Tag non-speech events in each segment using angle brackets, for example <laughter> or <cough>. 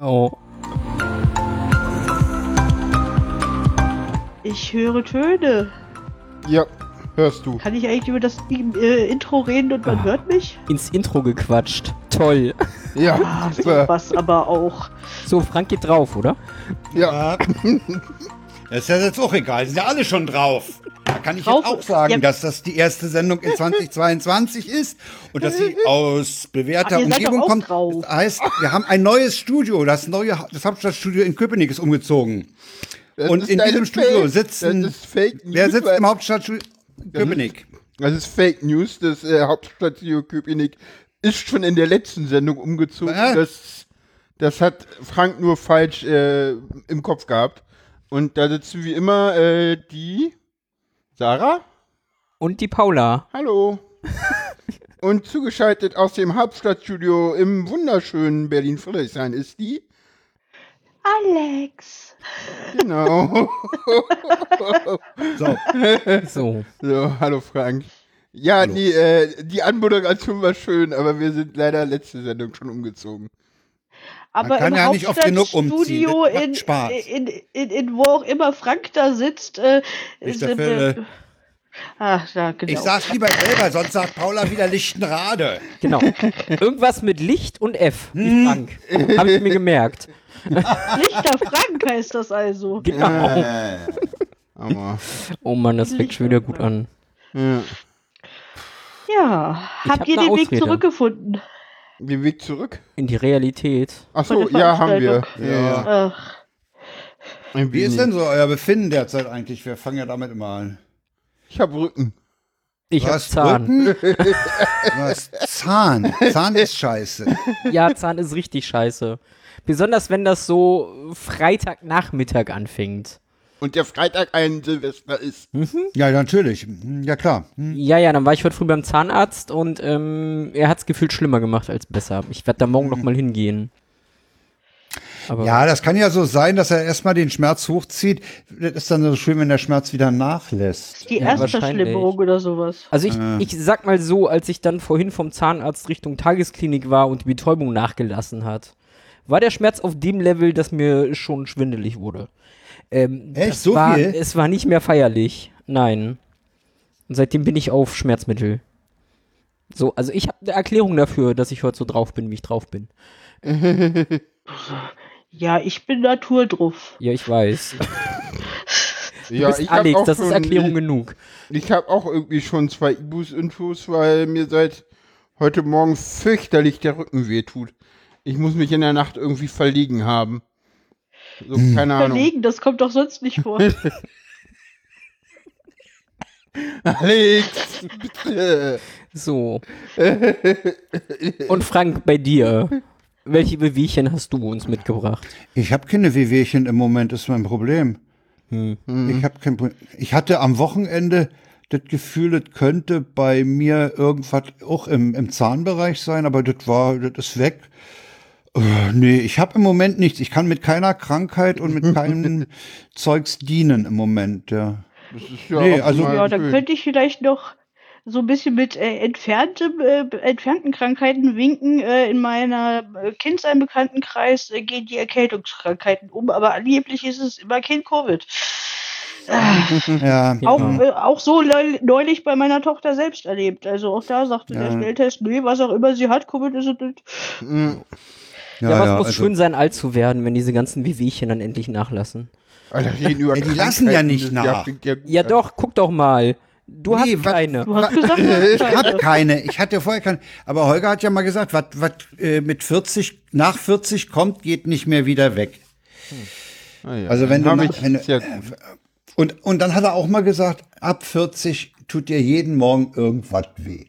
Oh. Ich höre Töne. Ja, hörst du. Kann ich eigentlich über das äh, Intro reden und man Ah. hört mich? Ins Intro gequatscht. Toll. Ja, Ah, was aber auch. So, Frank geht drauf, oder? Ja, Ja. <laughs> Das ist ja jetzt auch egal. Sind ja alle schon drauf. Da kann ich jetzt auch sagen, Ja. dass das die erste Sendung in <laughs> 2022 ist und dass sie <laughs> aus bewährter Umgebung kommt. drauf. Das heißt, wir haben ein neues Studio. Das neue, das Hauptstadtstudio in Köpenick ist umgezogen. das Und ist in diesem Studio Fake- sitzen- Das ist Fake News. Wer sitzt im Hauptstadtstudio? Köpenick. Das ist Fake News. Das äh, Hauptstadtstudio Köpenick ist schon in der letzten Sendung umgezogen. Was? Das, das hat Frank nur falsch äh, im Kopf gehabt. Und da sitzen wie immer äh, die Sarah. Und die Paula. Hallo. <laughs> Und zugeschaltet aus dem Hauptstadtstudio im wunderschönen Berlin-Friedrichshain ist die. Alex. Genau. <laughs> So, So. so, hallo Frank. Ja, Hallo. Die, äh, die Anmoderation war schön, aber wir sind leider letzte Sendung schon umgezogen. Aber kann im ja nicht oft genug umziehen. Macht in, Spaß. in, in, in, wo auch immer Frank da sitzt, äh, sind Fälle. Ach, ja, genau. ich sag's lieber selber, sonst sagt Paula wieder Lichtenrade. Genau. Irgendwas mit Licht und F, wie Frank. Habe ich mir gemerkt. Lichter Frank heißt das also. Genau. Aber, Oh Mann, das fängt schon wieder gut an. ja. Ja, habt hab ihr den Weg Ausrede. zurückgefunden? Den Weg zurück? In die Realität. Achso, ja, haben wir. Ja, ja. Wie ist denn so euer Befinden derzeit eigentlich? Wir fangen ja damit immer an. Ich hab Rücken. Ich Du hab hast Zahn. Du <laughs> hast Zahn. Zahn ist scheiße. Ja, Zahn ist richtig scheiße. Besonders wenn das so Freitagnachmittag anfängt. Und der Freitag ein Silvester ist. Ja, natürlich. Ja, klar. Hm. Ja, ja, dann war ich heute früh beim Zahnarzt und ähm, er hat's gefühlt schlimmer gemacht als besser. Ich werde da morgen noch mal hingehen. Aber Ja, das kann ja so sein, dass er erstmal den Schmerz hochzieht. Das ist dann so schön, wenn der Schmerz wieder nachlässt. die Ja, erste wahrscheinlich. Verschlimmerung oder sowas. Also ich, ich sag mal so, als ich dann vorhin vom Zahnarzt Richtung Tagesklinik war und die Betäubung nachgelassen hat, war der Schmerz auf dem Level, dass mir schon schwindelig wurde. Ähm, Echt? So war, viel? Es war nicht mehr feierlich. Nein. Und seitdem bin ich auf Schmerzmittel. So, also ich habe eine Erklärung dafür, dass ich heute so drauf bin, wie ich drauf bin. <laughs> Ja, ich bin Natur drauf. Ja, ich weiß. <laughs> Ja, du bist ich Alex, auch das ist schon- Erklärung genug. Ich habe auch irgendwie schon zwei Ibus-Infos, weil mir seit heute Morgen fürchterlich der Rücken wehtut. Ich muss mich in der Nacht irgendwie verlegen haben. So, Hm. keine Ahnung. Verlegen, das kommt doch sonst nicht vor. <laughs> Alex, bitte. So. Und Frank, bei dir. Welche Bewegchen hast du uns mitgebracht? Ich habe keine Wehwehchen im Moment, ist mein Problem. Ich habe kein Pro- Ich hatte am Wochenende das Gefühl, das könnte bei mir irgendwas auch im, im Zahnbereich sein, aber das war, das ist weg. Äh, nee, ich habe im Moment nichts. Ich kann mit keiner Krankheit und mit keinem <laughs> Zeugs dienen im Moment, ja. Das ist ja Nee, auch also- ja, dann könnte ich vielleicht noch so ein bisschen mit äh, entferntem, äh, entfernten Krankheiten winken. Äh, in meiner äh, Kindsein Bekanntenkreis äh, gehen die Erkältungskrankheiten um, aber angeblich ist es immer Kind Covid. <laughs> Ja, Auch, Ja. äh, auch so neulich bei meiner Tochter selbst erlebt. Also auch da sagte der Ja. Schnelltest, nee, was auch immer sie hat, Covid ist es nicht. Mhm. Ja, was muss also- schön sein, alt zu werden, wenn diese ganzen Wehwehchen dann endlich nachlassen. Alter, reden <laughs> über Ja, die lassen ja nicht nach. ja. Ja doch, guck doch mal. Du Nee, hast keine. Du hast gesagt, du <laughs> hast Ich habe keine. Ich hatte vorher keine. Aber Holger hat ja mal gesagt, was äh, mit 40 nach 40 kommt, geht nicht mehr wieder weg. Ah, ja. Also wenn du Hab nach- ich, wenn du- ja gut. Und und dann hat er auch mal gesagt, ab 40 tut dir jeden Morgen irgendwas weh.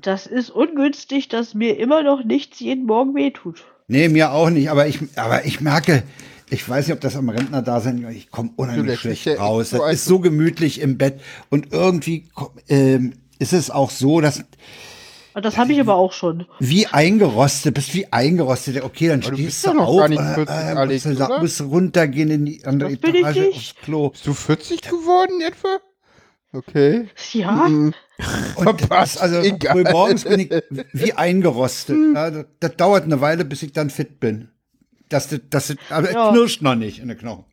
Das ist ungünstig, dass mir immer noch nichts jeden Morgen wehtut. Nee, mir auch nicht, aber ich aber ich merke, ich weiß nicht, ob das am Rentner da sein, ich komme unheimlich schlecht raus. Das ist so gemütlich im Bett und irgendwie ähm, ist es auch so, dass Und das habe ich aber auch schon. wie eingerostet, bist wie eingerostet. Okay, dann Aber du stehst bist du noch auf, gar nicht äh, 40, äh, Alex, musst, du, musst runtergehen in die andere Das bin ich Etage nicht. aufs Klo. Bist du 40 geworden etwa? Okay. Ja, Mhm. Und <laughs> Verpasst, also egal. morgens bin ich wie eingerostet. Ja, das, das dauert eine Weile, bis ich dann fit bin. Das, das, das, aber Ja. es knirscht noch nicht in den Knochen.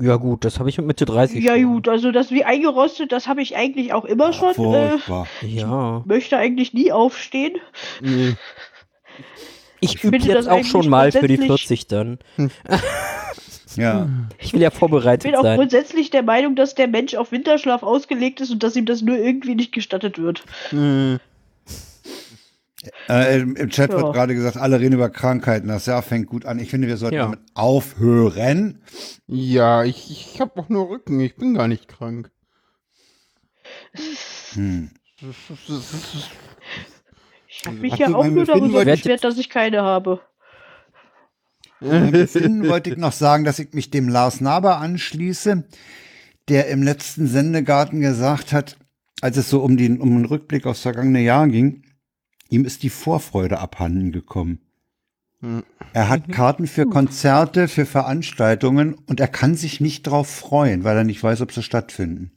Ja gut, das habe ich mit Mitte 30 ja schon. gut, also das wie eingerostet, das habe ich eigentlich auch immer schon. Äh, Furchtbar. Ja. möchte eigentlich nie aufstehen. Nee. Ich übe finde jetzt das auch schon mal für die grundsätzlich- 40 dann. <laughs> Ja. Ich will ja Ich vorbereitet bin auch sein. grundsätzlich der Meinung, dass der Mensch auf Winterschlaf ausgelegt ist und dass ihm das nur irgendwie nicht gestattet wird. Mhm. Äh, im, Im Chat Ja. wird gerade gesagt, alle reden über Krankheiten. Das Jahr fängt gut an. Ich finde, wir sollten Ja. damit aufhören. Ja, ich, ich habe auch nur Rücken. Ich bin gar nicht krank. Hm. Ich habe mich Hast ja auch nur darüber beschwert, dass ich keine habe. Befinden <laughs> wollte ich noch sagen, dass ich mich dem Lars Naber anschließe, der im letzten Sendegarten gesagt hat, als es so um den, um den Rückblick aufs vergangene Jahr ging, ihm ist die Vorfreude abhanden gekommen. Hm. Er hat Karten für Konzerte, für Veranstaltungen und er kann sich nicht drauf freuen, weil er nicht weiß, ob sie stattfinden.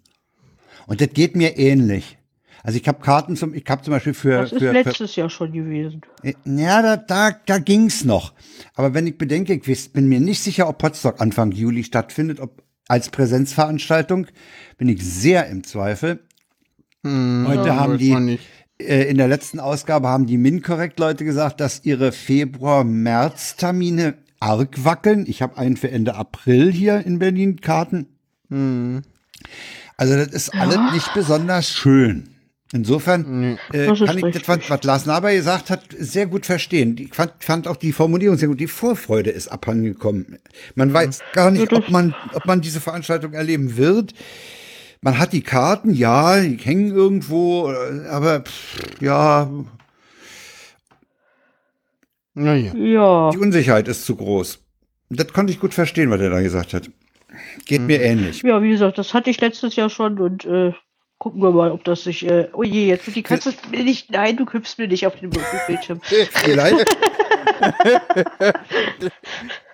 Und das geht mir ähnlich. Also ich habe Karten zum, ich habe zum Beispiel für, Das ist für, für letztes Jahr schon gewesen. ja, da, da, da ging's noch. Aber wenn ich bedenke, ich weiß- bin mir nicht sicher, ob Potsdok Anfang Juli stattfindet, ob als Präsenzveranstaltung, bin ich sehr im Zweifel. Hm, Heute ja, haben die, äh, in der letzten Ausgabe haben die Min-Korrekt-Leute gesagt, dass ihre Februar-März-Termine arg wackeln. Ich habe einen für Ende April hier in Berlin Karten. Hm. Also das ist alles nicht besonders schön. Insofern äh, kann ich das, was, was Lars Naber gesagt hat, sehr gut verstehen. Ich fand, fand auch die Formulierung sehr gut. Die Vorfreude ist abhandengekommen. Man weiß gar nicht, ob man, ob man diese Veranstaltung erleben wird. Man hat die Karten, ja, die hängen irgendwo, äh, aber pff, ja, Naja. Ja. die Unsicherheit ist zu groß. Das konnte ich gut verstehen, was er da gesagt hat. Geht mir ähnlich. Ja, wie gesagt, das hatte ich letztes Jahr schon und äh, gucken wir mal, ob das sich. Äh, oh je, jetzt wird die Katze mir nicht. Nein, du hüpfst mir nicht auf den Bildschirm. <laughs> Vielleicht,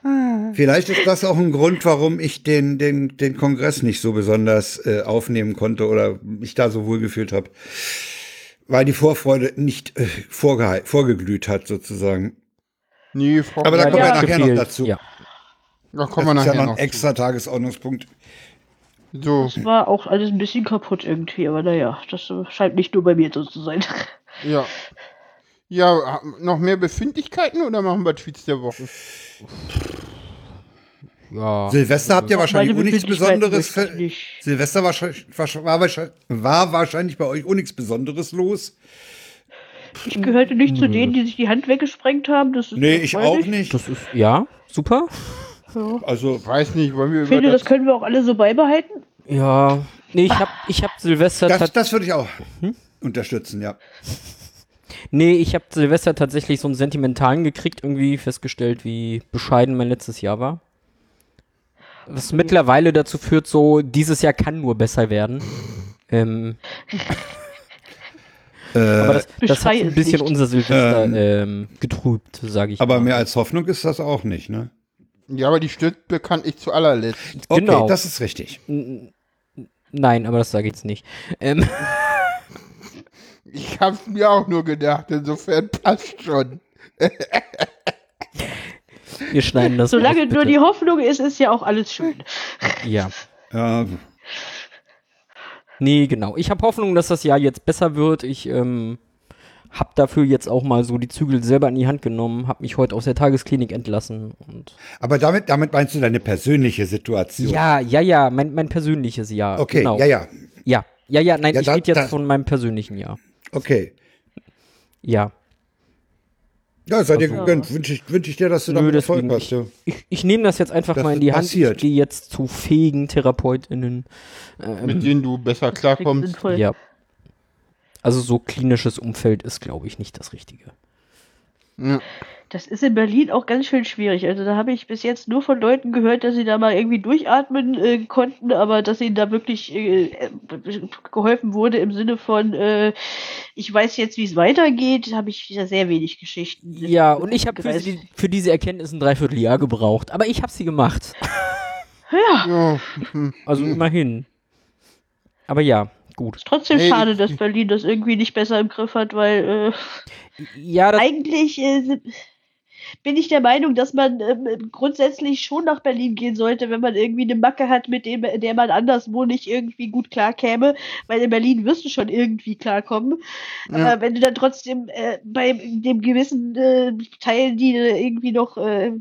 <laughs> vielleicht ist das auch ein Grund, warum ich den, den, den Kongress nicht so besonders äh, aufnehmen konnte oder mich da so wohl gefühlt habe. Weil die Vorfreude nicht äh, vorge vorgeglüht hat, sozusagen. Nee, Frau Aber da kommen wir Ja. nachher noch dazu. Ja. da kommen wir das ist ja nachher noch noch. ein extra Tagesordnungspunkt. So, Das war auch alles ein bisschen kaputt irgendwie, aber naja, das äh, scheint nicht nur bei mir so zu sein. <laughs> ja. Ja, noch mehr Befindlichkeiten oder machen wir Tweets der Woche? Ja. Silvester habt ihr wahrscheinlich auch nichts Besonderes. nicht. Silvester wahrscheinlich, war, wahrscheinlich, war wahrscheinlich bei euch auch nichts Besonderes los. Ich gehörte nicht zu denen, die sich die Hand weggesprengt haben. Das ist Nee, ich auch erfreulich. nicht. Das ist, ja, super. Ja. Also, Weiß nicht, wollen wir Ich finde, das, das können wir auch alle so beibehalten. Ja. Nee, ich hab, ich hab Silvester das, das würde ich auch unterstützen, ja. Nee, ich habe Silvester tatsächlich so einen sentimentalen gekriegt, irgendwie festgestellt, wie bescheiden mein letztes Jahr war. Was mittlerweile dazu führt, so, dieses Jahr kann nur besser werden. Ähm, aber das, das hat ein bisschen nicht. unser Silvester ähm, getrübt, sage ich Aber mal. mehr als Hoffnung ist das auch nicht, ne? Ja, aber die stirbt bekanntlich zu allerletzt. Okay, Genau. das ist richtig. Nein, aber das sage ich jetzt nicht. Ähm, <laughs> Ich hab's mir auch nur gedacht, insofern passt schon. <laughs> wir schneiden das. Solange raus, nur die Hoffnung ist, ist ja auch alles schön. <laughs> Ja. Ja, Nee, genau. Ich habe Hoffnung, dass das Jahr jetzt besser wird. Ich ähm, habe dafür jetzt auch mal so die Zügel selber in die Hand genommen, habe mich heute aus der Tagesklinik entlassen und aber damit, damit meinst du deine persönliche Situation? ja, ja, ja, mein, mein persönliches Jahr. Okay, genau. ja, ja. ja, ja, ja. Nein, Ja, ich da- rede jetzt da- von meinem persönlichen Jahr. Okay. Ja. Ja, sei dir Also- gegönnt. Wünsche ich, wünsch ich dir, dass du Nö, damit Erfolg deswegen, hast. Ja. Ich, ich nehme das jetzt einfach Das mal in die Hand. passiert. Ich gehe jetzt zu fähigen TherapeutInnen. Mit denen du besser klarkommst. Ja. Also so klinisches Umfeld ist, glaube ich, nicht das Richtige. Ja. Das ist in Berlin auch ganz schön schwierig. Also da habe ich bis jetzt nur von Leuten gehört, dass sie da mal irgendwie durchatmen äh, konnten, aber dass ihnen da wirklich äh, äh, geholfen wurde im Sinne von, äh, ich weiß jetzt, wie es weitergeht, habe ich ja sehr wenig Geschichten. Ja, und ich habe für, die- für diese Erkenntnis ein Dreivierteljahr gebraucht. Aber ich habe sie gemacht. Ja, Ja. Also immerhin. Aber ja, gut. Ist trotzdem Hey, schade, dass Berlin das irgendwie nicht besser im Griff hat, weil äh, Ja, eigentlich äh, bin ich der Meinung, dass man ähm, grundsätzlich schon nach Berlin gehen sollte, wenn man irgendwie eine Macke hat, mit dem, der man anderswo nicht irgendwie gut klarkäme, weil in Berlin wirst du schon irgendwie klarkommen. Ja. Aber wenn du dann trotzdem äh, bei dem gewissen äh, Teil, die du irgendwie noch äh,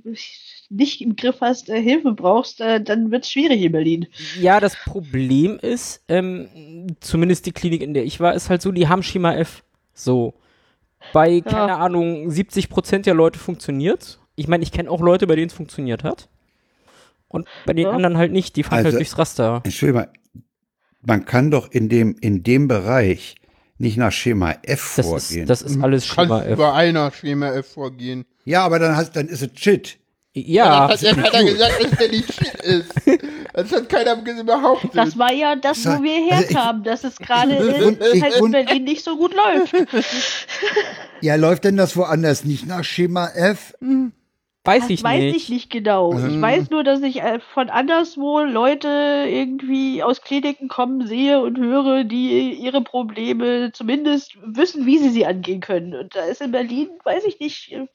nicht im Griff hast, äh, Hilfe brauchst, äh, dann wird es schwierig in Berlin. ja, das Problem ist, ähm, zumindest die Klinik, in der ich war, ist halt so, die haben Schema F. So. Bei, keine Ahnung, 70 Prozent der Leute funktioniert. Ich meine, ich kenne auch Leute, bei denen es funktioniert hat. Und bei den Ja. anderen halt nicht. Die fallen halt Also- durchs Raster. Entschuldigung, mal, man kann doch in dem, in dem Bereich nicht nach Schema F Das vorgehen. ist, das ist alles Schema Kannst F. über einer Schema F vorgehen. ja, aber dann, hast, dann ist es Shit. Ja, Das hat ja keiner gesagt, dass der nicht shit ist. Das hat keiner behauptet. Das war ja das, wo wir also herkamen, dass es gerade Und ich- halt in Berlin nicht so gut läuft. <laughs> Ja, läuft denn das woanders nicht nach Schema F? weiß Das ich weiß nicht. ich nicht genau. Mhm. Ich weiß nur, dass ich äh, von anderswo Leute irgendwie aus Kliniken kommen sehe und höre, die ihre Probleme zumindest wissen, wie sie sie angehen können. Und da ist in Berlin, weiß ich nicht, äh,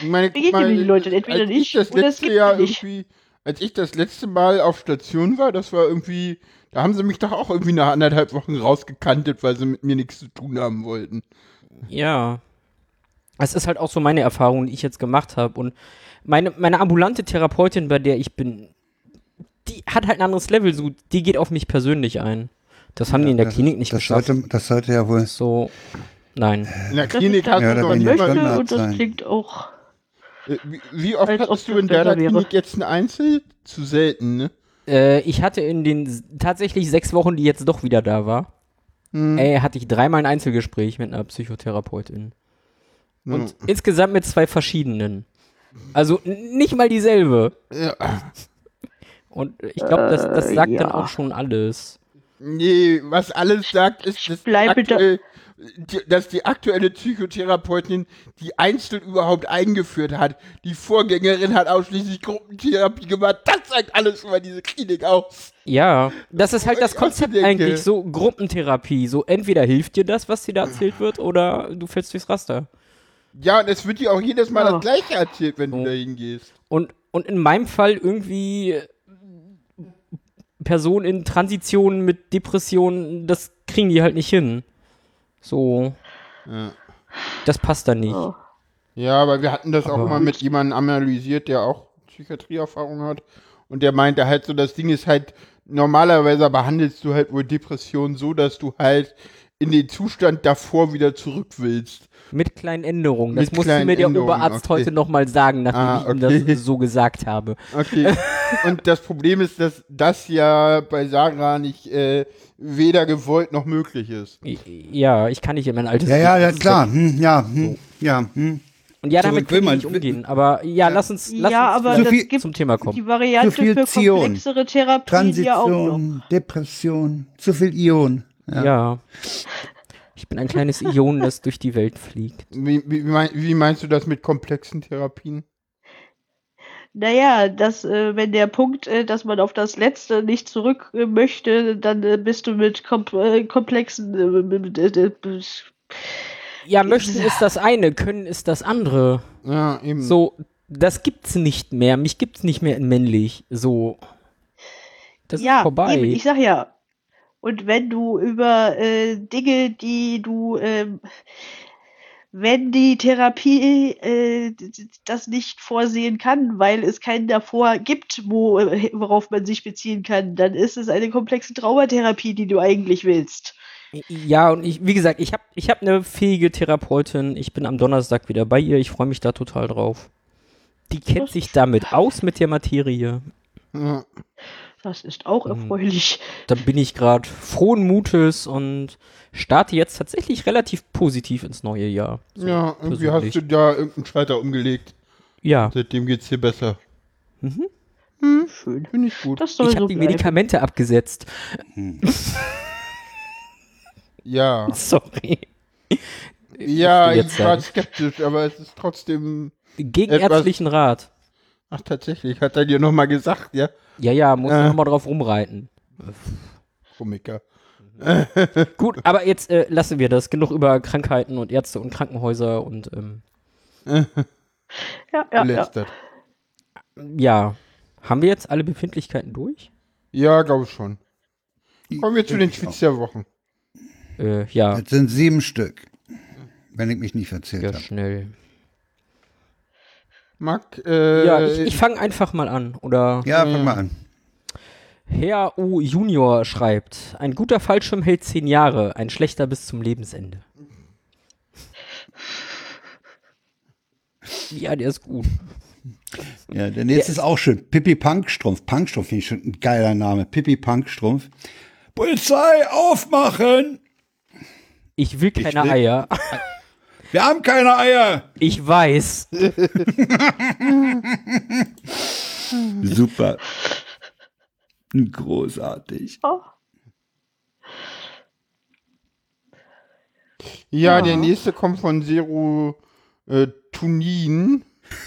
Ich meine, guck begegnen mir die Leute entweder nicht ich das oder es letzte gibt Jahr nicht. irgendwie, als ich das letzte Mal auf Station war, das war irgendwie, da haben sie mich doch auch irgendwie nach anderthalb Wochen rausgekantet, weil sie mit mir nichts zu tun haben wollten. Ja. Es ist halt auch so meine Erfahrung, die ich jetzt gemacht habe. Und meine, meine ambulante Therapeutin, bei der ich bin, die hat halt ein anderes Level. So, die geht auf mich persönlich ein. Das haben die in der Das- Klinik nicht das geschafft. sollte, das sollte ja wohl. so, nein. In der Klinik das hast Ja, du doch nicht möchte Standard und das klingt auch. Äh, Wie, oft Als hattest du in deiner. Klinik jetzt ein Einzel? Zu selten, ne? Äh, ich hatte in den tatsächlich sechs Wochen, die jetzt doch wieder da war, Hm. äh, hatte ich dreimal ein Einzelgespräch mit einer Psychotherapeutin. Und Ja. insgesamt mit zwei verschiedenen. Also nicht mal dieselbe. Ja. Und ich glaube, das, das sagt Äh, dann ja. auch schon alles. Nee, was alles sagt, ist, dass, die bleibe da- aktuell, die, dass die aktuelle Psychotherapeutin die Einzel überhaupt eingeführt hat. Die Vorgängerin hat ausschließlich Gruppentherapie gemacht. Das sagt alles über diese Klinik aus. Ja, das ist halt das Konzept eigentlich, so Gruppentherapie. So entweder hilft dir das, was dir da erzählt wird, oder du fällst durchs Raster. Ja, und es wird dir auch jedes Mal Ja. das Gleiche erzählt, wenn Oh. du da hingehst. Und, und in meinem Fall irgendwie Personen in Transition mit Depressionen, das kriegen die halt nicht hin. So, Ja. das passt da nicht. Oh. Ja, aber wir hatten das Aber- auch mal mit jemandem analysiert, der auch Psychiatrieerfahrung hat. Und der meinte halt so, das Ding ist halt, normalerweise behandelst du halt wohl Depressionen so, dass du halt in den Zustand davor wieder zurück willst. Mit kleinen Änderungen. Das Mit musste mir der Änderungen, Oberarzt okay. heute nochmal sagen, nachdem Ah, ich ihm okay. das so gesagt habe. Okay. <laughs> Und das Problem ist, dass das ja bei Sarah nicht äh, weder gewollt noch möglich ist. Ja, ich kann nicht in mein altes Ja, ja, ja, klar. Hm, ja, hm, ja, hm. Und ja, damit man- ich nicht umgehen. Aber ja, lass uns, lass Ja, uns aber es gibt zum Thema kommen. die Variante Zu viel für Zion. komplexere Therapien ja auch noch. Transition, Depression, zu viel Ion. Ja. Ich bin ein kleines <laughs> Ion, das durch die Welt fliegt. Wie, wie, mein- wie meinst du das mit komplexen Therapien? Naja, dass, äh, wenn der Punkt, äh, dass man auf das Letzte nicht zurück äh, möchte, dann äh, bist du mit kom äh, komplexen äh, Ja, möchten ist das eine, können ist das andere. Ja, eben. So, das gibt's nicht mehr. Mich gibt's nicht mehr in männlich. So. Das ja, ist vorbei. Eben, ich sag ja. Und wenn du über äh, Dinge, die du, ähm, wenn die Therapie äh, das nicht vorsehen kann, weil es keinen davor gibt, wo, äh, worauf man sich beziehen kann, dann ist es eine komplexe Traumatherapie, die du eigentlich willst. Ja, und ich, wie gesagt, ich habe ich hab eine fähige Therapeutin. Ich bin am Donnerstag wieder bei ihr. Ich freue mich da total drauf. Die kennt sich damit aus mit der Materie. Ja. Das ist auch Mhm. erfreulich. Da bin ich gerade frohen Mutes und starte jetzt tatsächlich relativ positiv ins neue Jahr. So, ja, irgendwie persönlich. hast du da irgendeinen Schalter umgelegt. Ja, Seitdem geht's dir besser. Schön. Finde ich gut. Das soll ich so habe die. Medikamente abgesetzt. Ja. <laughs> Sorry. Ja, ich war sagen. skeptisch, aber es ist trotzdem. Gegen Etwas- ärztlichen Rat. Ach, tatsächlich, hat er dir nochmal gesagt, ja? Ja, ja, muss Äh. nochmal drauf rumreiten. Komiker. <laughs> Gut, aber jetzt äh, lassen wir das. Genug über Krankheiten und Ärzte und Krankenhäuser und ähm, <laughs> Ja, ja, ja. Belästert. ja. Haben wir jetzt alle Befindlichkeiten durch? Ja, glaube ich schon. Kommen wir zu den Tweets der Woche. Äh, ja, Das sind sieben Stück. Wenn ich mich nicht verzählt ja, habe. schnell. Marc, äh, Ja, ich, ich fange einfach mal an. Oder Ja, fang mal an. Herr U. Junior schreibt: Ein guter Fallschirm hält zehn Jahre, ein schlechter bis zum Lebensende. Ja, der ist gut. Ja, der nächste ist auch schön. Pippi Punkstrumpf. Punkstrumpf finde ich schon ein geiler Name. Pippi Punkstrumpf. Polizei, aufmachen! Ich will keine will- Eier. <laughs> Wir haben keine Eier! Ich weiß. <laughs> Super. Großartig. Oh, ja, Ja. der nächste kommt von Zero äh, Tunin.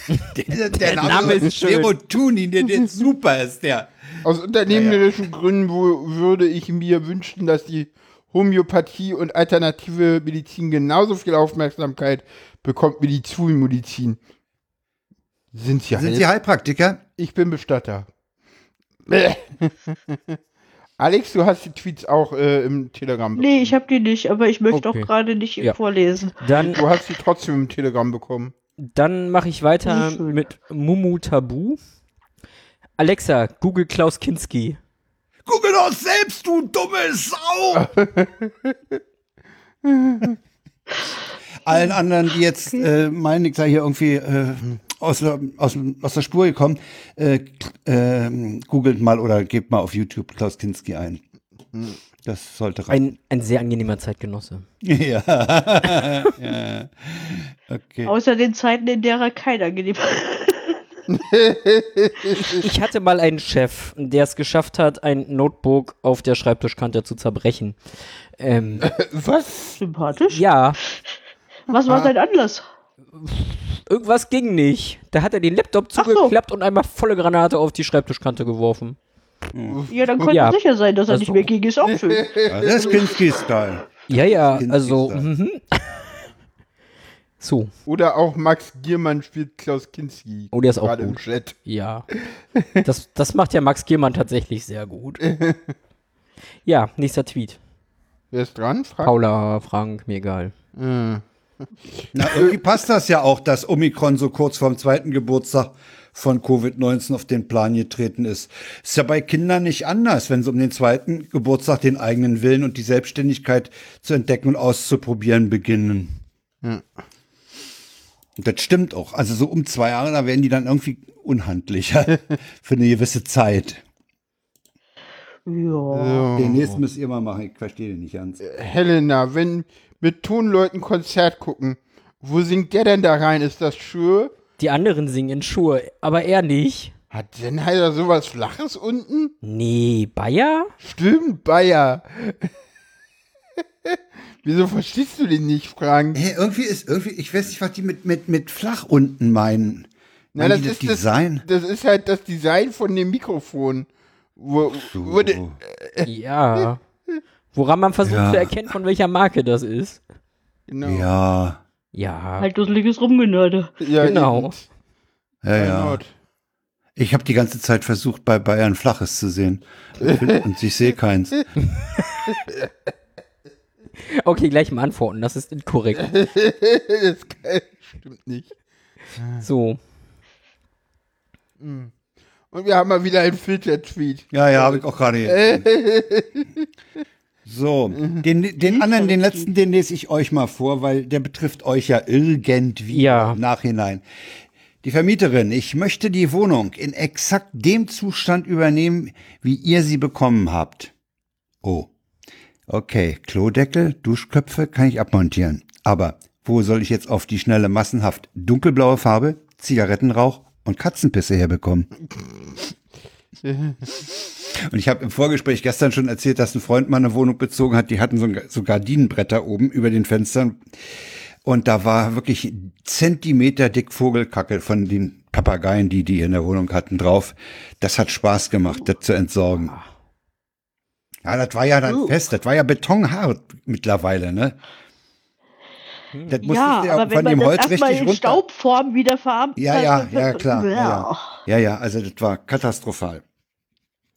<laughs> Der, Der Name ist schön. Serotonin, der, der super ist der. Aus unternehmerischen Gründen wo, würde ich mir wünschen, dass die Homöopathie und alternative Medizin genauso viel Aufmerksamkeit bekommt wie die Schulmedizin. Sind sie Sind? Sie Heilpraktiker? Ich bin Bestatter. Bäh. <laughs> Alex, du hast die Tweets auch äh, im Telegram bekommen. nee, ich habe die nicht, aber ich möchte Okay. auch gerade nicht Ja. vorlesen. Dann, Du hast sie trotzdem im Telegram bekommen. dann mache ich weiter mit Mumu Tabu. Alexa, Google Klaus Kinski. Google doch selbst, du dumme Sau! Allen anderen, die jetzt äh, meinen, ich sei hier irgendwie äh, aus, der, aus, aus der Spur gekommen, äh, äh, googelt mal oder gebt mal auf YouTube Klaus Kinski ein. Das sollte rein. Ein, ein sehr angenehmer Zeitgenosse. <laughs> ja. ja. Okay. Außer den Zeiten, in der er keiner angenehm <laughs> Ich hatte mal einen Chef, der es geschafft hat, ein Notebook auf der Schreibtischkante zu zerbrechen. Ähm, Was? sympathisch. ja, Was war sein Anlass? irgendwas ging nicht. Da hat er den Laptop Ach so. zugeklappt und einmal volle Granate auf die Schreibtischkante geworfen. Ja, dann konnte Ja. er sicher sein, dass er Das nicht mehr ging. Ist auch schön. <laughs> Ja, das ist Kinski-Style. Ja, ja, Kinski also. Mhm. So, Oder auch Max Giermann spielt Klaus Kinski. Oh, der ist auch Gerade im gut. Chat. ja. <laughs> Das, das macht ja Max Giermann tatsächlich sehr gut. <laughs> Ja, nächster Tweet. Wer ist dran? Frag. Paula, Frank, mir egal. Äh. Na, irgendwie passt das ja auch, dass Omikron so kurz vorm zweiten Geburtstag von Covid-19 auf den Plan getreten ist. Ist ja bei Kindern nicht anders, wenn sie um den zweiten Geburtstag den eigenen Willen und die Selbstständigkeit zu entdecken und auszuprobieren beginnen. Und das stimmt auch. Also so um zwei Jahre, da werden die dann irgendwie unhandlicher <laughs> für eine gewisse Zeit. Ja. Den nächsten müsst ihr mal machen, ich verstehe den nicht ganz. Helena, wenn mit Tonleuten Konzert gucken, wo singt der denn da rein? Ist das Schür? Die anderen singen in Schuhe, aber er nicht. Hat Sennheiser sowas Flaches unten? Nee, Bayer? Stimmt, Bayer. Wieso verstehst du den nicht, Frank? Hey, irgendwie ist, irgendwie, ich weiß nicht, was die mit, mit, mit flach unten meinen. Na, die das Design? Das, das ist halt das Design von dem Mikrofon. Wo, wo de, Ja. Woran man versucht Ja. zu erkennen, von welcher Marke das ist. genau. Ja, Ja. Halt dusseliges Rumgenörde. Ja, Genau. ja, ja. Ich habe die ganze Zeit versucht, bei Bayern Flaches zu sehen. <laughs> Und ich sehe keins. <laughs> Okay, gleich mal antworten, das ist inkorrekt. <laughs> das stimmt nicht. So. Und wir haben mal wieder einen Filter-Tweet. Ja, ja, habe ich auch gerade. <laughs> So, den, den anderen, den letzten, den lese ich euch mal vor, weil der betrifft euch ja irgendwie Ja. im Nachhinein. Die Vermieterin, ich möchte die Wohnung in exakt dem Zustand übernehmen, wie ihr sie bekommen habt. Oh. Okay, Klodeckel, Duschköpfe kann ich abmontieren. Aber wo soll ich jetzt auf die schnelle massenhaft dunkelblaue Farbe, Zigarettenrauch und Katzenpisse herbekommen? <laughs> Und ich habe im Vorgespräch gestern schon erzählt, dass ein Freund mal eine Wohnung bezogen hat, die hatten so, so Gardinenbretter oben über den Fenstern. Und da war wirklich Zentimeter dick Vogelkacke von den Papageien, die die in der Wohnung hatten, drauf. Das hat Spaß gemacht, das zu entsorgen. Ja, das war ja dann Uh. fest, das war ja betonhart mittlerweile, ne? Das musstest Ja, du aber wenn von man dem das Holz erstmal richtig in runter. Staubform wieder verarbeitet Ja, ja, ja, klar. Ja, ja. Ja. ja, ja, also das war katastrophal.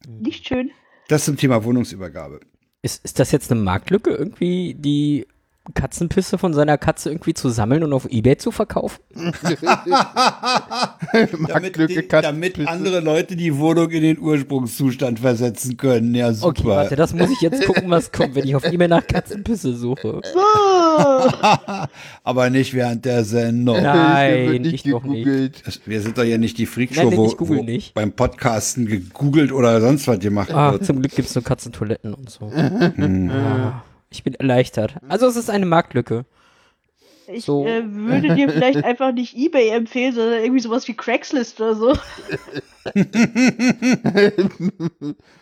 Nicht schön. Das zum Thema Wohnungsübergabe. Ist, ist das jetzt eine Marktlücke, irgendwie die Katzenpisse von seiner Katze irgendwie zu sammeln und auf Ebay zu verkaufen? <laughs> Marktlücke, die, damit andere Leute die Wohnung in den Ursprungszustand versetzen können. Ja, super. Okay, warte, das muss ich jetzt gucken, was kommt, wenn ich auf Ebay nach Katzenpisse suche. Ah. <laughs> Aber nicht während der Sendung. Ja. Nein, wird ich doch nicht. Wir sind doch ja nicht die Freakshow, Nein, wo, ich wo nicht. beim Podcasten gegoogelt oder sonst was gemacht Ach, wird. zum Glück gibt's nur Katzentoiletten und so. <laughs> Ah, ich bin erleichtert. Also es ist eine Marktlücke. Ich So. äh, würde dir vielleicht einfach nicht Ebay empfehlen, sondern irgendwie sowas wie Craigslist oder so. <laughs>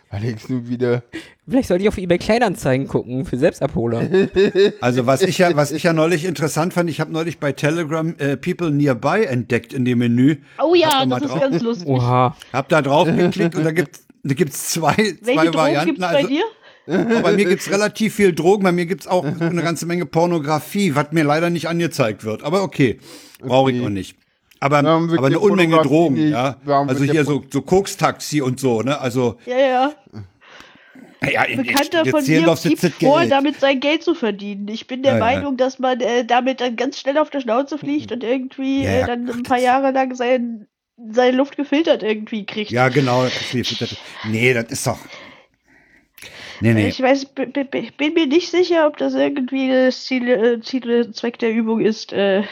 Alex nun wieder. Vielleicht sollte ich auf Ebay Kleinanzeigen gucken für Selbstabholer. <laughs> Also was ich ja, was ich ja neulich interessant fand, ich habe neulich bei Telegram äh, People Nearby entdeckt in dem Menü. Oh ja, das ist drauf? ganz lustig. Oha. Hab da drauf geklickt und da gibt da gibt's zwei, Welche zwei Drogen Varianten. gibt's bei Also, dir? Aber bei mir gibt's relativ viel Drogen, bei mir gibt's auch eine ganze Menge Pornografie, was mir leider nicht angezeigt wird. Aber okay, brauche ich Okay. auch nicht. Aber, aber eine Unmenge Drogen, nicht- ja. Also hier so, so Koks-Taxi und so, ne? Also, Ja, ja. ja, in- Bekannter von mir gibt vor, Geld. damit sein Geld zu verdienen. Ich bin der Ja, ja. Meinung, dass man äh, damit dann ganz schnell auf der Schnauze fliegt und irgendwie Ja, äh, dann Gott, ein paar Jahre lang sein, seine Luft gefiltert irgendwie kriegt. Ja, genau. Nee, das ist doch. Nee, nee. Ich weiß, bin mir nicht sicher, ob das irgendwie das Ziel, äh, Ziel Zweck der Übung ist. Äh,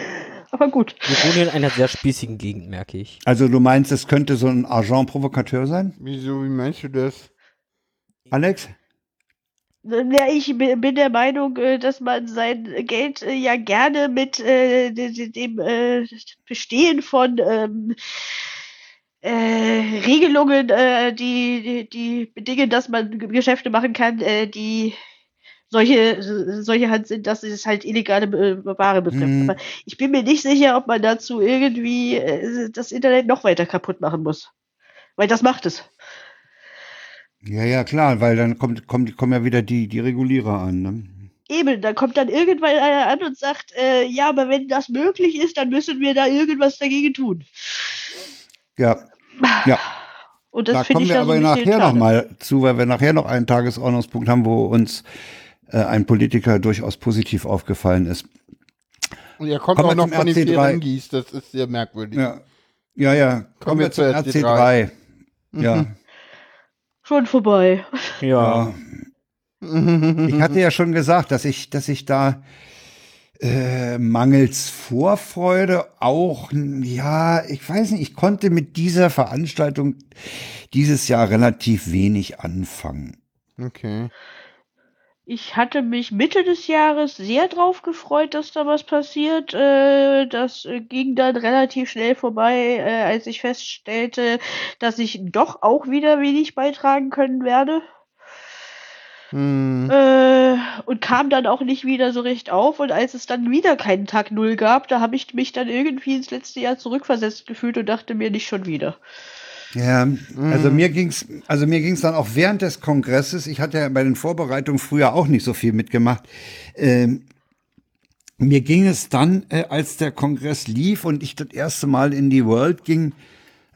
<laughs> aber gut. Wir wohnen in einer sehr spießigen Gegend, merke ich. Also du meinst, es könnte so ein Agent Provokateur sein, Wieso, wie meinst du das? Alex? Ja, ich bi- bin der Meinung, äh, dass man sein Geld ja gerne mit de- de- dem Bestehen von ähm, äh, Regelungen, äh, die, die, die bedingen, dass man Geschäfte machen kann, äh, die solche, solche Hand sind, dass es halt illegale äh, Ware betrifft. Mhm. Aber ich bin mir nicht sicher, ob man dazu irgendwie äh, das Internet noch weiter kaputt machen muss. Weil das macht es. Ja, ja, klar, weil dann kommt, kommt, kommen ja wieder die, die Regulierer an. Ne? Eben, da kommt dann irgendwann einer an und sagt, äh, ja, aber wenn das möglich ist, dann müssen wir da irgendwas dagegen tun. Ja, ja. Und das da kommen ich wir so aber nachher nochmal zu, weil wir nachher noch einen Tagesordnungspunkt haben, wo uns äh, ein Politiker durchaus positiv aufgefallen ist. Und er kommt Kommen auch noch von den RC3. Ferengis, das ist sehr merkwürdig. Ja, ja, ja. Kommen, wir zum RC3. Ja. Schon vorbei. Ja. Ich hatte ja schon gesagt, dass ich, dass ich da äh, mangels Vorfreude auch, ja, ich weiß nicht, ich konnte mit dieser Veranstaltung dieses Jahr relativ wenig anfangen. Okay. Ich hatte mich Mitte des Jahres sehr drauf gefreut, dass da was passiert. Äh, das äh, ging dann relativ schnell vorbei, als ich feststellte, dass ich doch auch wieder wenig beitragen können werde. Hm. Äh, und kam dann auch nicht wieder so recht auf. Und als es dann wieder keinen Tag Null gab, da habe ich mich dann irgendwie ins letzte Jahr zurückversetzt gefühlt und dachte mir nicht schon wieder. Ja, also mir ging's, also mir ging's dann auch während des Kongresses. Ich hatte ja bei den Vorbereitungen früher auch nicht so viel mitgemacht. Ähm, mir ging es dann, äh, als der Kongress lief und ich das erste Mal in die World ging.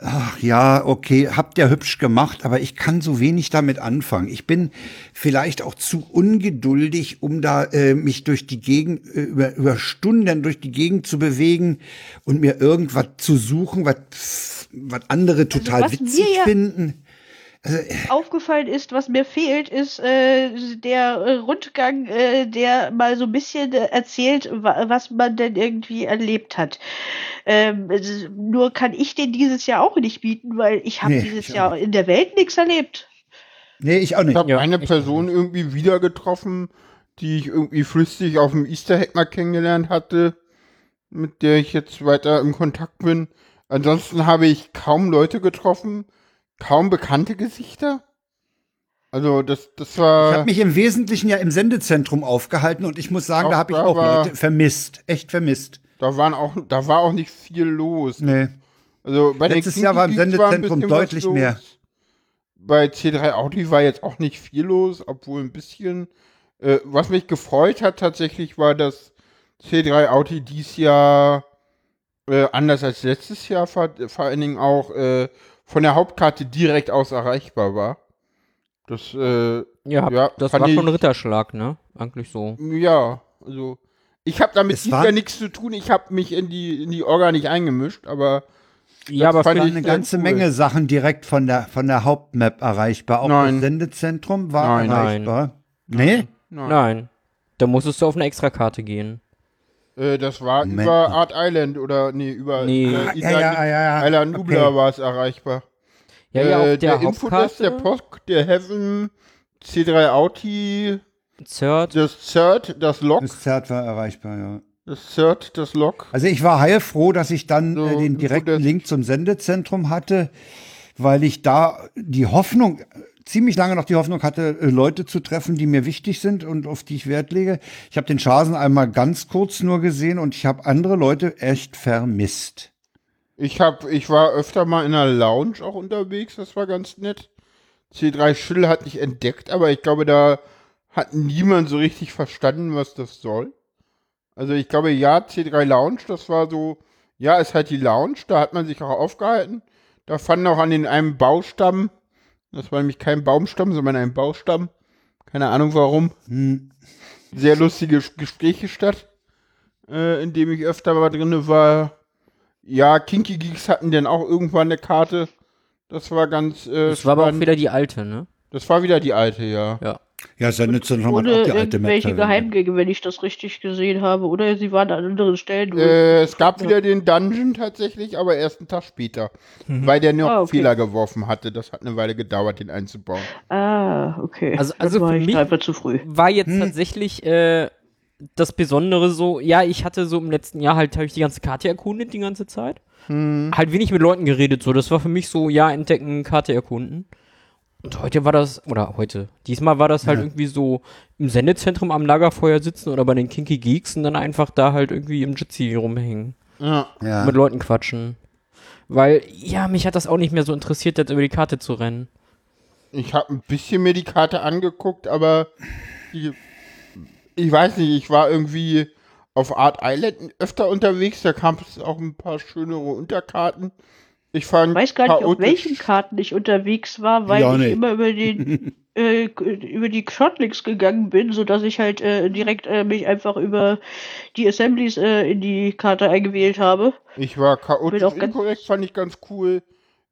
Ach ja, okay, habt ihr hübsch gemacht, aber ich kann so wenig damit anfangen. Ich bin vielleicht auch zu ungeduldig, um da äh, mich durch die Gegend, äh, über, über Stunden durch die Gegend zu bewegen und mir irgendwas zu suchen, was, was andere total was witzig ja- finden. Aufgefallen ist, was mir fehlt, ist äh, der Rundgang, äh, der mal so ein bisschen äh, erzählt, wa was man denn irgendwie erlebt hat. Ähm, nur kann ich den dieses Jahr auch nicht bieten, weil ich habe Nee, dieses ich Jahr in der Welt nichts erlebt. Nee, ich auch nicht. Ich habe Ja, eine ich Person irgendwie wieder getroffen, die ich irgendwie flüssig auf dem Easter Hack mal kennengelernt hatte, mit der ich jetzt weiter im Kontakt bin. Ansonsten habe ich kaum Leute getroffen, kaum bekannte Gesichter. Also das, das Ich war. habe mich im Wesentlichen ja im Sendezentrum aufgehalten und ich muss sagen, Auch da habe ich da auch war- Leute vermisst, echt vermisst. da waren auch, da war auch nicht viel los. Nee. Also bei den Letztes Jahr war im war Sendezentrum was deutlich mehr. bei C3 Audi war jetzt auch nicht viel los, obwohl ein bisschen. Äh, was mich gefreut hat tatsächlich war, dass C3 Audi dies Jahr äh, anders als letztes Jahr vor, vor allen Dingen auch äh, von der Hauptkarte direkt aus erreichbar war. Das, äh, Ja, Ja, das fand war schon ein Ritterschlag, ne? Eigentlich so. ja, also ich habe damit Jahr nichts zu tun. Ich habe mich in die in die Orga nicht eingemischt, aber Ja, aber fand ich- eine ganze cool. Menge Sachen direkt von der, von der Hauptmap erreichbar. Auch Nein. das Sendezentrum war Nein. erreichbar. Nee? nein. nein. Da musstest du auf eine Extrakarte gehen. Äh, das war Moment. über Art Island oder nee, über Nee. über Ah, ja, ja, ja, ja. Island Nubla Okay. war es erreichbar. Ja, ja, Äh, auf der, Infodesk, der. POC, der Heaven, C3 Audi, Zert. das CERT, das Log, Das Zert war erreichbar, ja. das CERT, das Log. Also ich war heilfroh, dass ich dann So, äh, den direkten Infodesk. Link zum Sendezentrum hatte, weil ich da die Hoffnung, ziemlich lange noch die Hoffnung hatte, äh, Leute zu treffen, die mir wichtig sind und auf die ich Wert lege. Ich habe den Schasen einmal ganz kurz nur gesehen und ich habe andere Leute echt vermisst. Ich hab, ich war öfter mal in einer Lounge auch unterwegs, das war ganz nett. C3 Schill hat ich entdeckt, aber ich glaube, da hat niemand so richtig verstanden, was das soll. Also ich glaube, ja, C3 Lounge, das war so, ja, ist halt die Lounge, da hat man sich auch aufgehalten. Da fanden auch an den einem Baustamm, das war nämlich kein Baumstamm, sondern ein Baustamm, keine Ahnung warum, Hm. sehr lustige Gespräche statt, äh, in dem ich öfter mal drin war. Ja, Kinky Geeks hatten dann auch irgendwann eine Karte. Das war ganz äh, Das war aber auch wieder die alte, ne? Das war wieder die alte, ja. Ja. Ja, Sendezentrum hat Ohne auch die alte Map irgendwelche verwendet. Geheimgänge, wenn ich das richtig gesehen habe. Oder sie waren an anderen Stellen. Äh, es gab wieder den Dungeon tatsächlich, aber erst einen Tag später. Weil der noch Ah, okay. Fehler geworfen hatte. Das hat eine Weile gedauert, den einzubauen. ah, okay. Also- also war für ich mich- einfach zu früh. War jetzt Hm. tatsächlich äh, das Besondere so, ja, ich hatte so im letzten Jahr halt, habe ich die ganze Karte erkundet die ganze Zeit. Hm. Halt wenig mit Leuten geredet, so. Das war für mich so, ja, entdecken, Karte erkunden. Und heute war das, oder heute, diesmal war das halt Ja. irgendwie so im Sendezentrum am Lagerfeuer sitzen oder bei den Kinky Geeks und dann einfach da halt irgendwie im Jitsi rumhängen. Ja. Ja. Mit Leuten quatschen. Weil, ja, mich hat das auch nicht mehr so interessiert, jetzt über die Karte zu rennen. Ich habe ein bisschen mir die Karte angeguckt, aber die, ich weiß nicht, ich war irgendwie auf Art Island öfter unterwegs. Da kam es auch ein paar schönere Unterkarten. Ich fand weiß gar nicht, auf welchen Karten ich unterwegs war, weil Ja, ich immer über den <laughs> äh, über die Shotlinks gegangen bin, sodass ich halt äh, direkt äh, mich einfach über die Assemblies äh, in die Karte eingewählt habe. Ich war chaotisch Bin auch ganz- inkorrekt, fand ich ganz cool.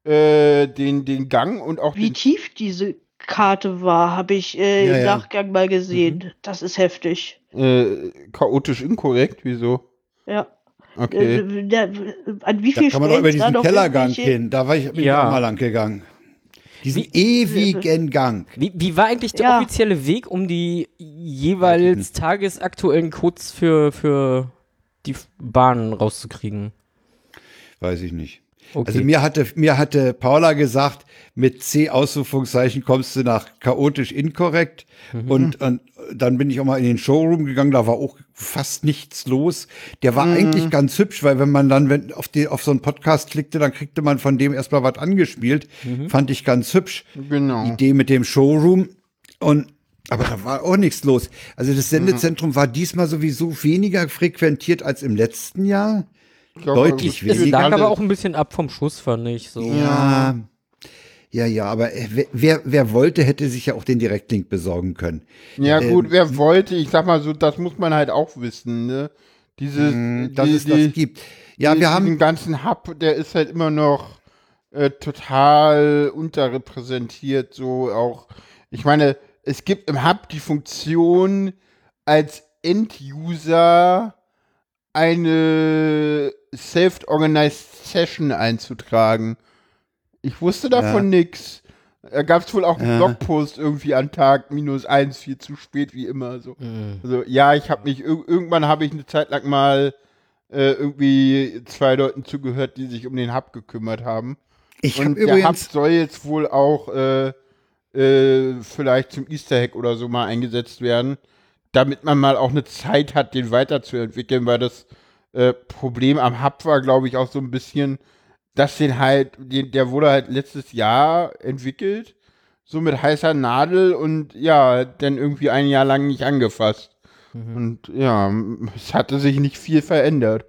Äh, den, den Gang und auch Wie den, tief diese Karte war, habe ich äh, Ja, im ja. Nachgang mal gesehen. Das ist heftig. äh, chaotisch inkorrekt. Wieso? Ja. Okay. Äh, der, an wie Da viel kann man doch über da diesen Kellergang hin. Da war ich bin Ja. ich auch mal lang gegangen. Diesen ewigen Gang. Wie, wie war eigentlich der Ja. offizielle Weg, um die jeweils tagesaktuellen Codes für, für die Bahnen rauszukriegen? Weiß ich nicht. Okay. Also mir hatte, mir hatte Paula gesagt, mit C Ausrufungszeichen kommst du nach chaotisch inkorrekt. Und, und dann bin ich auch mal in den Showroom gegangen, da war auch fast nichts los. Der war eigentlich ganz hübsch, weil wenn man dann wenn auf, die, auf so einen Podcast klickte, dann kriegte man von dem erstmal was angespielt. Fand ich ganz hübsch. Genau. Idee mit dem Showroom. Und aber da war auch nichts los. Also das Sendezentrum war diesmal sowieso weniger frequentiert als im letzten Jahr. Ich glaube, deutlich es es weniger. lag aber auch ein bisschen ab vom Schuss, fand ich. So. Ja. Ja, ja, aber äh, wer- wer, wollte, hätte sich ja auch den Direktlink besorgen können. Ja, Ähm, gut, wer wollte, ich sag mal so, das muss man halt auch wissen, ne? Dieses, Mm, Dass die, es das die, gibt. Ja, die, wir haben, ganzen Hub, der ist halt immer noch äh, total unterrepräsentiert, so auch. Ich meine, es gibt im Hub die Funktion, als End-User eine Self-Organized Session einzutragen. Ich wusste davon nix. Da gab es wohl auch einen Ja. Blogpost irgendwie an Tag minus eins, viel zu spät wie immer. So. Mhm. Also ja, ich habe mich ir irgendwann habe ich eine Zeit lang mal äh, irgendwie zwei Leuten zugehört, die sich um den Hub gekümmert haben. ich Und der Hub übrigens, soll jetzt wohl auch äh, äh, vielleicht zum Easter Hack oder so mal eingesetzt werden, damit man mal auch eine Zeit hat, den weiterzuentwickeln, weil das äh, Problem am Hub war, glaube ich, auch so ein bisschen, dass den halt, den, der wurde halt letztes Jahr entwickelt so mit heißer Nadel und ja, dann irgendwie ein Jahr lang nicht angefasst. Mhm. Und ja, es hatte sich nicht viel verändert.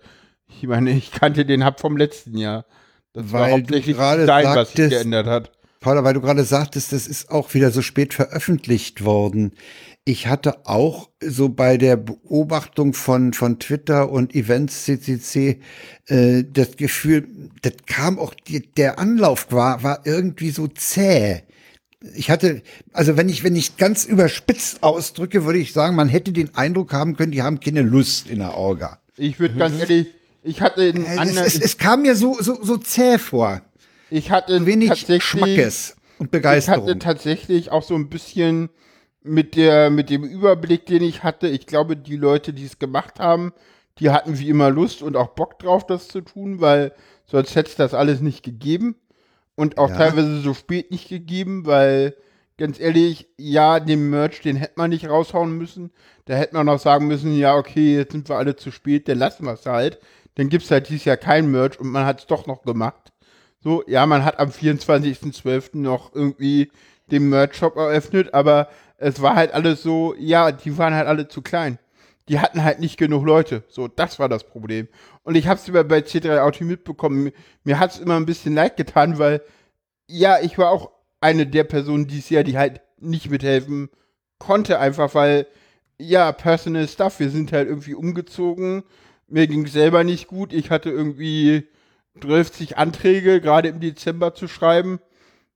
Ich meine, ich kannte den Hub vom letzten Jahr. Das war Weil du hauptsächlich gerade Design, was sich sagtest- geändert hat. Paula, weil du gerade sagtest, das ist auch wieder so spät veröffentlicht worden. Ich hatte auch so bei der Beobachtung von, von Twitter und Events CCC äh, das Gefühl, das kam auch, die, der Anlauf war, war irgendwie so zäh. Ich hatte, also wenn ich, wenn ich ganz überspitzt ausdrücke, würde ich sagen, man hätte den Eindruck haben können, die haben keine Lust in der Orga. Ich würde ganz ehrlich, ich hatte einen Äh, Es, anderen, es, es kam mir so, so, so zäh vor. ich hatte Wenig Schmackes und Ich Begeisterung. hatte tatsächlich auch so ein bisschen mit der, mit dem Überblick, den ich hatte. Ich glaube, die Leute, die es gemacht haben, die hatten wie immer Lust und auch Bock drauf, das zu tun, weil sonst hätte es das alles nicht gegeben. Und auch Ja. teilweise so spät nicht gegeben, weil ganz ehrlich, ja, den Merch, den hätte man nicht raushauen müssen. Da hätte man auch sagen müssen, ja, okay, jetzt sind wir alle zu spät, dann lassen wir es halt. Dann gibt es halt dieses Jahr kein Merch und man hat es doch noch gemacht. So, ja, man hat am 24.12. noch irgendwie den Merch-Shop eröffnet, aber es war halt alles so, ja, die waren halt alle zu klein. Die hatten halt nicht genug Leute. So, das war das Problem. Und ich hab's immer bei C3 Auto mitbekommen. Mir hat's immer ein bisschen leid getan, weil, ja, ich war auch eine der Personen dieses Jahr, die halt nicht mithelfen konnte, einfach weil, ja, Personal Stuff, wir sind halt irgendwie umgezogen. Mir ging's selber nicht gut. Ich hatte irgendwie 30 Anträge gerade im Dezember zu schreiben,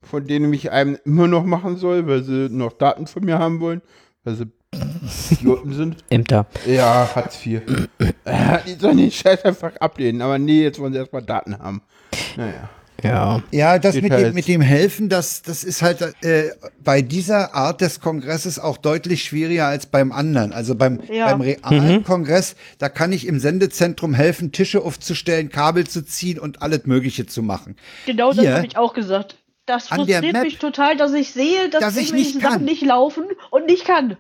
von denen ich einem immer noch machen soll, weil sie noch Daten von mir haben wollen, weil sie Idioten sind. Ämter. Ja, Hartz IV. Äh, die sollen den Scheiß einfach ablehnen, aber nee, jetzt wollen sie erstmal Daten haben. Naja. Ja. Ja, das mit dem, Details. mit dem Helfen, das, das ist halt äh, bei dieser Art des Kongresses auch deutlich schwieriger als beim anderen. Also beim, Ja. beim realen Kongress, da kann ich im Sendezentrum helfen, Tische aufzustellen, Kabel zu ziehen und alles Mögliche zu machen. Genau das Hier- habe ich auch gesagt. Das An der frustriert Map- mich total, dass ich sehe, dass, Dass ich nicht kann. Sachen nicht laufen und nicht kann.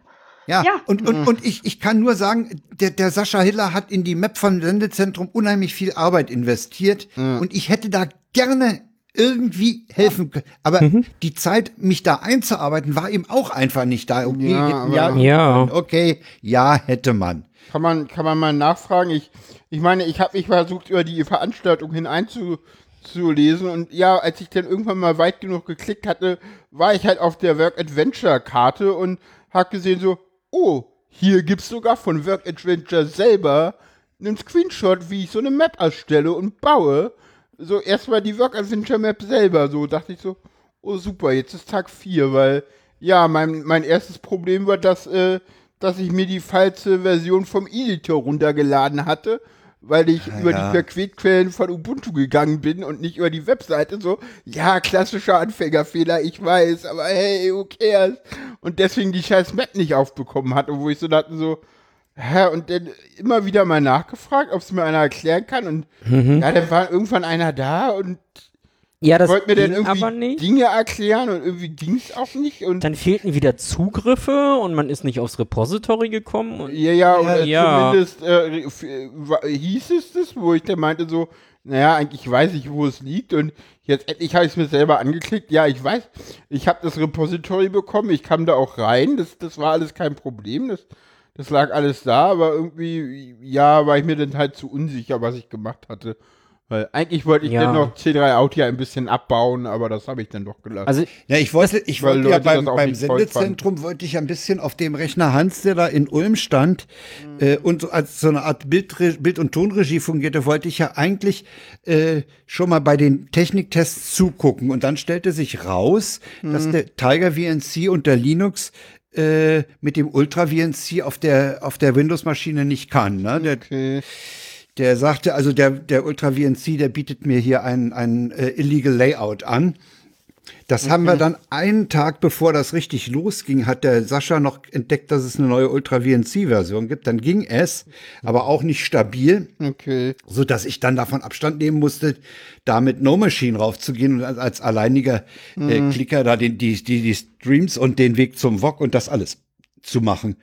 Ja, Ja. und, und, und ich, ich kann nur sagen, der, der Sascha Hiller hat in die Map vom Sendezentrum unheimlich viel Arbeit investiert und ich hätte da gerne irgendwie helfen können. Aber die Zeit, mich da einzuarbeiten, war ihm auch einfach nicht da. Okay, Ja, ja, Ja. okay, ja, hätte man. Kann man, kann man mal nachfragen? Ich, ich meine, ich habe mich versucht, über die Veranstaltung hineinzulesen und ja, als ich dann irgendwann mal weit genug geklickt hatte, war ich halt auf der Work Adventure Karte und hab gesehen so, oh, hier gibt's sogar von Work Adventure selber einen Screenshot, wie ich so eine Map erstelle und baue. So erstmal die Work Adventure Map selber, so dachte ich so, oh super, jetzt ist Tag 4, weil ja, mein, mein erstes Problem war, dass, äh, dass ich mir die falsche Version vom Editor runtergeladen hatte, weil ich über ja. die Verquetquellen von Ubuntu gegangen bin und nicht über die Webseite. So, ja, klassischer Anfängerfehler, ich weiß, aber hey, who cares? Und deswegen die scheiß Map nicht aufbekommen hatte, wo ich so dachte so, hä, und dann immer wieder mal nachgefragt, ob es mir einer erklären kann und ja, dann war irgendwann einer da und Ja, das wollte mir dann irgendwie aber nicht. Dinge erklären und irgendwie ging es auch nicht und Dann fehlten wieder Zugriffe und man ist nicht aufs Repository gekommen. Und Ja, ja, oder Ja. zumindest äh, äh, hieß es das, wo ich dann meinte so, naja, eigentlich weiß ich, wo es liegt und jetzt endlich habe ich es mir selber angeklickt. Ja, ich weiß, ich habe das Repository bekommen, ich kam da auch rein, das, das war alles kein Problem, das, das lag alles da, aber irgendwie, ja, war ich mir dann halt zu unsicher, was ich gemacht hatte. Weil eigentlich wollte ich Ja. dann noch C3 Audio ein bisschen abbauen, aber das habe ich dann doch gelassen. also Ja, ich wollte, ich wollte ja Leute beim, auch beim toll Sendezentrum wollte ich ja ein bisschen auf dem Rechner Hans, der da in Ulm stand äh, und so als so eine Art Bildre Bild- und Tonregie fungierte, wollte ich ja eigentlich äh, schon mal bei den Techniktests zugucken. Und dann stellte sich raus, dass der Tiger VNC und der Linux äh, mit dem Ultra VNC auf der auf der Windows-Maschine nicht kann. Ne? Der, okay. Der sagte, also der, der Ultra VNC, der bietet mir hier ein, ein äh, illegal Layout an. Das haben wir dann einen Tag bevor das richtig losging, hat der Sascha noch entdeckt, dass es eine neue Ultra VNC-Version gibt. Dann ging es, aber auch nicht stabil, Okay. so dass ich dann davon Abstand nehmen musste, da mit No Machine raufzugehen und als, als alleiniger äh, Klicker da den, die, die, die Streams und den Weg zum VOG und das alles zu machen.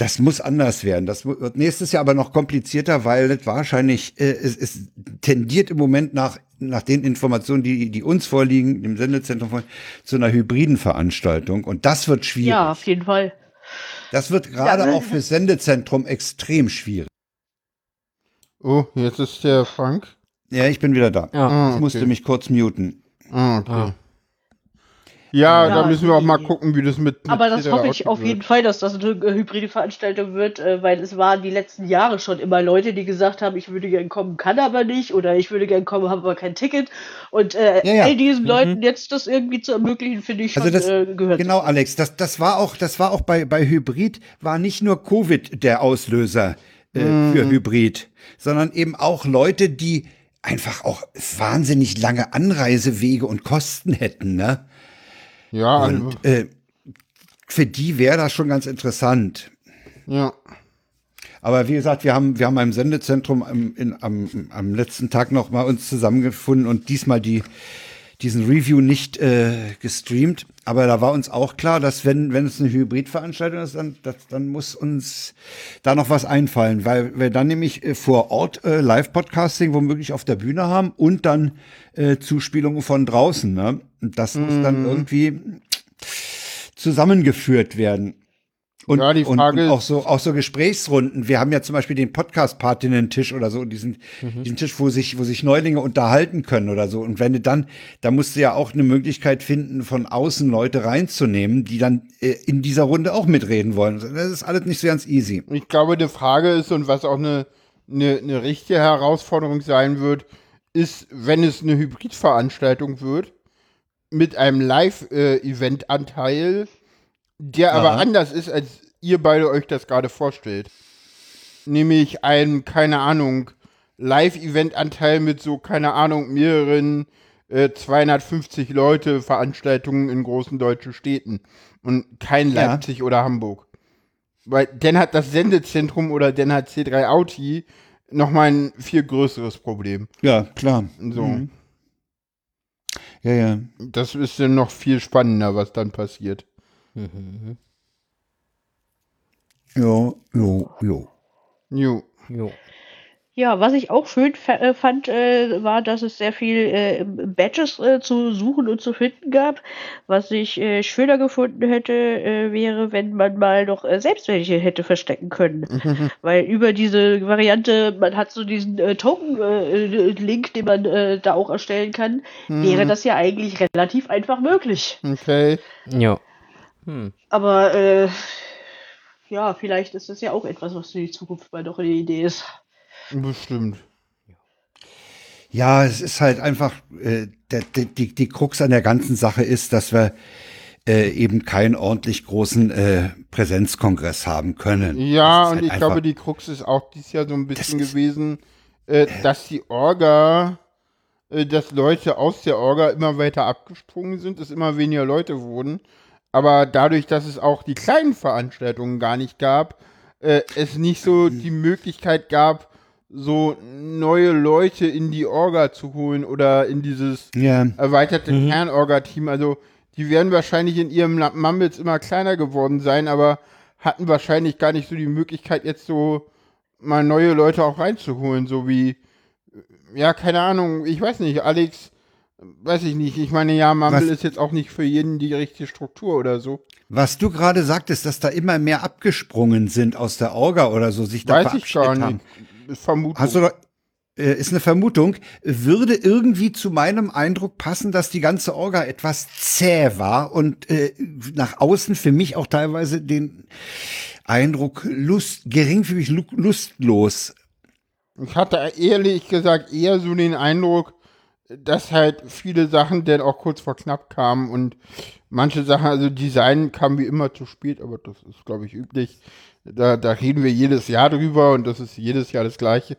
Das muss anders werden. Das wird nächstes Jahr aber noch komplizierter, weil es wahrscheinlich, äh, es, es tendiert im Moment nach nach den Informationen, die, die uns vorliegen, dem Sendezentrum, vorliegen, zu einer hybriden Veranstaltung. Und das wird schwierig. Ja, auf jeden Fall. Das wird gerade Ja, auch fürs Sendezentrum extrem schwierig. Oh, jetzt ist der Frank. Ja, ich bin wieder da. Ja. Ah, Ich musste okay. mich kurz muten. Ah, okay. Ah. Ja, Ja, da müssen wir auch mal gucken, wie das mit. mit Aber das hoffe ich auf jeden Fall, dass das eine äh, hybride Veranstaltung wird, äh, weil es waren die letzten Jahre schon immer Leute, die gesagt haben, ich würde gern kommen, kann aber nicht, oder ich würde gern kommen, habe aber kein Ticket. Und äh, Ja, ja. all diesen Leuten jetzt das irgendwie zu ermöglichen, finde ich schon Also das, äh, gehört. genau, Alex, das, das war auch, das war auch bei, bei Hybrid, war nicht nur Covid der Auslöser äh, für Hybrid, sondern eben auch Leute, die einfach auch wahnsinnig lange Anreisewege und Kosten hätten, ne? Ja, also, Und äh, für die wäre das schon ganz interessant. ja. Aber wie gesagt, wir haben, wir haben im Sendezentrum am, in, am, am letzten Tag noch mal uns zusammengefunden und diesmal die, diesen Review nicht äh, gestreamt. Aber da war uns auch klar, dass wenn, wenn es eine Hybridveranstaltung ist, dann, das, dann muss uns da noch was einfallen, weil wir dann nämlich äh, vor Ort äh, Live-Podcasting womöglich auf der Bühne haben und dann äh, Zuspielungen von draußen. Ne? Und das muss dann irgendwie zusammengeführt werden. Und, Ja, die und, Frage und ist- auch so, auch so Gesprächsrunden. Wir haben ja zum Beispiel den Podcast-Partinnen-Tisch oder so, diesen, Mhm. diesen Tisch, wo sich, wo sich Neulinge unterhalten können oder so. Und wenn du dann, da musst du ja auch eine Möglichkeit finden, von außen Leute reinzunehmen, die dann äh, in dieser Runde auch mitreden wollen. Das ist alles nicht so ganz easy. Ich glaube, die Frage ist, und was auch eine, eine, eine richtige Herausforderung sein wird, ist, wenn es eine Hybridveranstaltung wird, mit einem Live-Event-Anteil, der aber Aha. anders ist, als ihr beide euch das gerade vorstellt. Nämlich ein, keine Ahnung, Live-Event-Anteil mit so, keine Ahnung, mehreren äh, 250 Leute Veranstaltungen in großen deutschen Städten. Und kein Ja. Leipzig oder Hamburg. Weil dann hat das Sendezentrum oder dann hat C3 Audi nochmal ein viel größeres Problem. Ja, klar. So. Mhm. Ja, ja. Das ist dann noch viel spannender, was dann passiert. Jo, jo, jo. Jo. Jo. Ja, was ich auch schön äh, fand, äh, war, dass es sehr viel äh, Badges äh, zu suchen und zu finden gab. Was ich äh, schöner gefunden hätte, äh, wäre, wenn man mal noch äh, selbst welche hätte verstecken können. <laughs> Weil über diese Variante, man hat so diesen äh, Token-Link, den man äh, da auch erstellen kann, wäre das ja eigentlich relativ einfach möglich. Okay. Ja. Hm. Aber äh, ja, vielleicht ist das ja auch etwas, was für die Zukunft mal doch eine Idee ist. Bestimmt. Ja, es ist halt einfach, äh, der, die, die Krux an der ganzen Sache ist, dass wir äh, eben keinen ordentlich großen äh, Präsenzkongress haben können. Ja, Das ist und halt ich einfach- glaube, die Krux ist auch dieses Jahr so ein bisschen ist- gewesen, äh, dass die Orga, äh, dass Leute aus der Orga immer weiter abgesprungen sind, es immer weniger Leute wurden. Aber dadurch, dass es auch die kleinen Veranstaltungen gar nicht gab, äh, es nicht so die Möglichkeit gab, so neue Leute in die Orga zu holen oder in dieses Ja, erweiterte Kernorga-Team. Also die werden wahrscheinlich in ihrem Mumbles immer kleiner geworden sein, aber hatten wahrscheinlich gar nicht so die Möglichkeit, jetzt so mal neue Leute auch reinzuholen, so wie, ja, keine Ahnung, ich weiß nicht, Alex, weiß ich nicht. Ich meine, ja, Mumble Was- ist jetzt auch nicht für jeden die richtige Struktur oder so. was du gerade sagtest, dass da immer mehr abgesprungen sind aus der Orga oder so, sich da weiß ich gar nicht. Ist Vermutung. Hast du doch, äh, ist eine Vermutung, würde irgendwie zu meinem Eindruck passen, dass die ganze Orga etwas zäh war und äh, nach außen für mich auch teilweise den Eindruck lust, geringfügig lu- lustlos. Ich hatte ehrlich gesagt eher so den Eindruck, dass halt viele Sachen dann auch kurz vor knapp kamen und manche Sachen, also Design kam wie immer zu spät, aber das ist, glaube ich, üblich. Da, da reden wir jedes Jahr drüber und das ist jedes Jahr das Gleiche.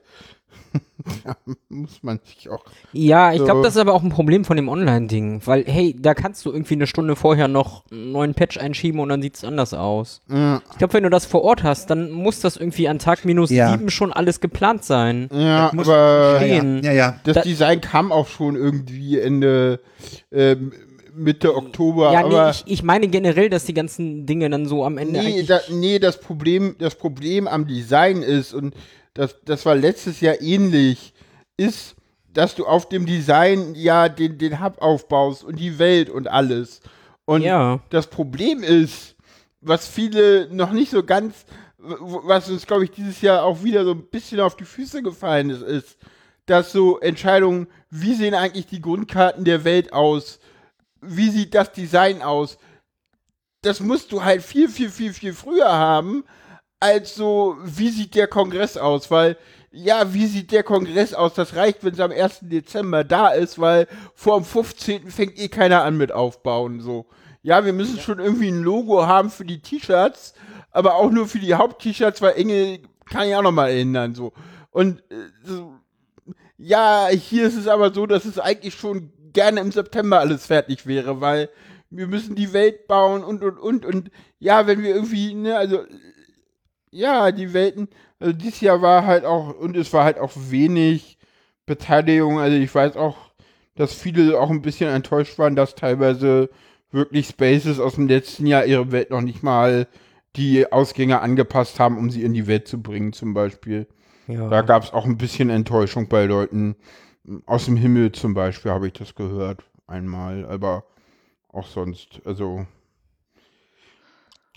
<laughs> da muss man sich auch. Ja, ich So. glaube, das ist aber auch ein Problem von dem Online-Ding, weil, hey, da kannst du irgendwie eine Stunde vorher noch einen neuen Patch einschieben und dann sieht's anders aus. Ja, Ich glaube, wenn du das vor Ort hast, dann muss das irgendwie an Tag minus Ja. sieben schon alles geplant sein. ja muss- aber stehen. Ja, ja. das da- Design kam auch schon irgendwie Ende ähm, Mitte Oktober. Ja, aber nee, ich, ich meine generell, dass die ganzen Dinge dann so am Ende Nee, da, nee das, Problem, das Problem am Design ist, und das, das war letztes Jahr ähnlich, ist, dass du auf dem Design ja den, den Hub aufbaust und die Welt und alles. Und Ja. das Problem ist, was viele noch nicht so ganz, was uns, glaube ich, dieses Jahr auch wieder so ein bisschen auf die Füße gefallen ist, ist, dass so Entscheidungen, wie sehen eigentlich die Grundkarten der Welt aus? Wie sieht das Design aus? Das musst du halt viel, viel, viel, viel früher haben, als so, wie sieht der Kongress aus? Weil, ja, wie sieht der Kongress aus? Das reicht, wenn es am 1. Dezember da ist, weil vor dem 15. fängt eh keiner an mit aufbauen, so. Ja, wir müssen schon irgendwie ein Logo haben für die T-Shirts, aber auch nur für die Haupt-T-Shirts, weil Engel kann ich auch noch mal ändern, so. Und, äh, so, ja, hier ist es aber so, dass es eigentlich schon gerne im September alles fertig wäre, weil wir müssen die Welt bauen und und und und ja, wenn wir irgendwie, ne, also ja, die Welten, also dieses Jahr war halt auch, und es war halt auch wenig Beteiligung, also ich weiß auch, dass viele auch ein bisschen enttäuscht waren, dass teilweise wirklich Spaces aus dem letzten Jahr ihre Welt noch nicht mal die Ausgänge angepasst haben, um sie in die Welt zu bringen, zum Beispiel. Ja. Da gab es auch ein bisschen Enttäuschung bei Leuten. Aus dem Himmel zum Beispiel habe ich das gehört. Einmal, aber auch sonst. Also.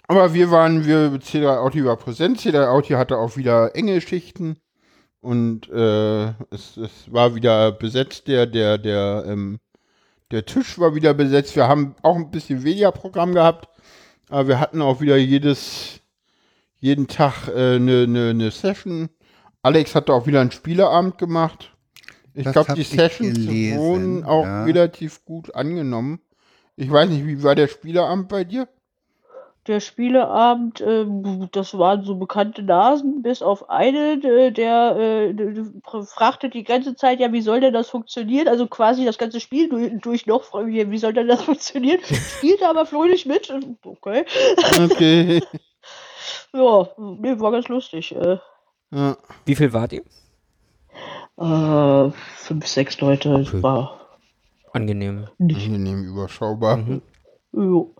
Aber wir waren, wir, C3 Auti war präsent. C3 Auti hatte auch wieder enge Schichten. Und äh, es, es war wieder besetzt, der, der, der, ähm, der Tisch war wieder besetzt. Wir haben auch ein bisschen weniger Programm gehabt. Aber wir hatten auch wieder jedes, jeden Tag eine äh, ne, ne, ne Session. Alex hatte auch wieder einen Spieleabend gemacht. Ich glaube, die Sessions gelesen, wurden auch ja. relativ gut angenommen. Ich weiß nicht, wie war der Spieleabend bei dir? Der Spieleabend, ähm, das waren so bekannte Nasen, bis auf einen, äh, der äh, fragte die ganze Zeit, ja, wie soll denn das funktionieren? Also quasi das ganze Spiel durch, durch noch, wie soll denn das <laughs> funktionieren? Spielte aber fröhlich mit. Okay. Okay. <laughs> Ja, nee, war ganz lustig. Äh, ja. Wie viel wart ihr? äh, fünf, sechs Leute, Okay. war Angenehm. nicht Angenehm überschaubar. Mhm. Jo.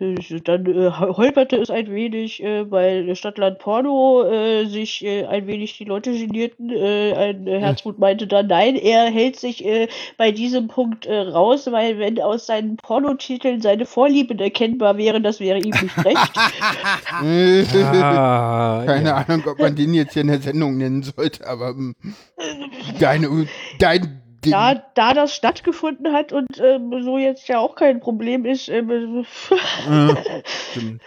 Äh, Dann äh, holperte es ein wenig, äh, weil Stadtland Porno äh, sich äh, ein wenig die Leute genierten. Äh, ein äh, Herzmut meinte dann, nein, er hält sich äh, bei diesem Punkt äh, raus, weil wenn aus seinen Pornotiteln seine Vorlieben erkennbar wären, das wäre ihm nicht recht. <laughs> Ah, Keine ja. Ahnung, ob man den jetzt hier in der Sendung nennen sollte, aber ähm, deine, dein Ding. da, da das stattgefunden hat und ähm, so jetzt ja auch kein Problem ist, ähm, <laughs> Stimmt.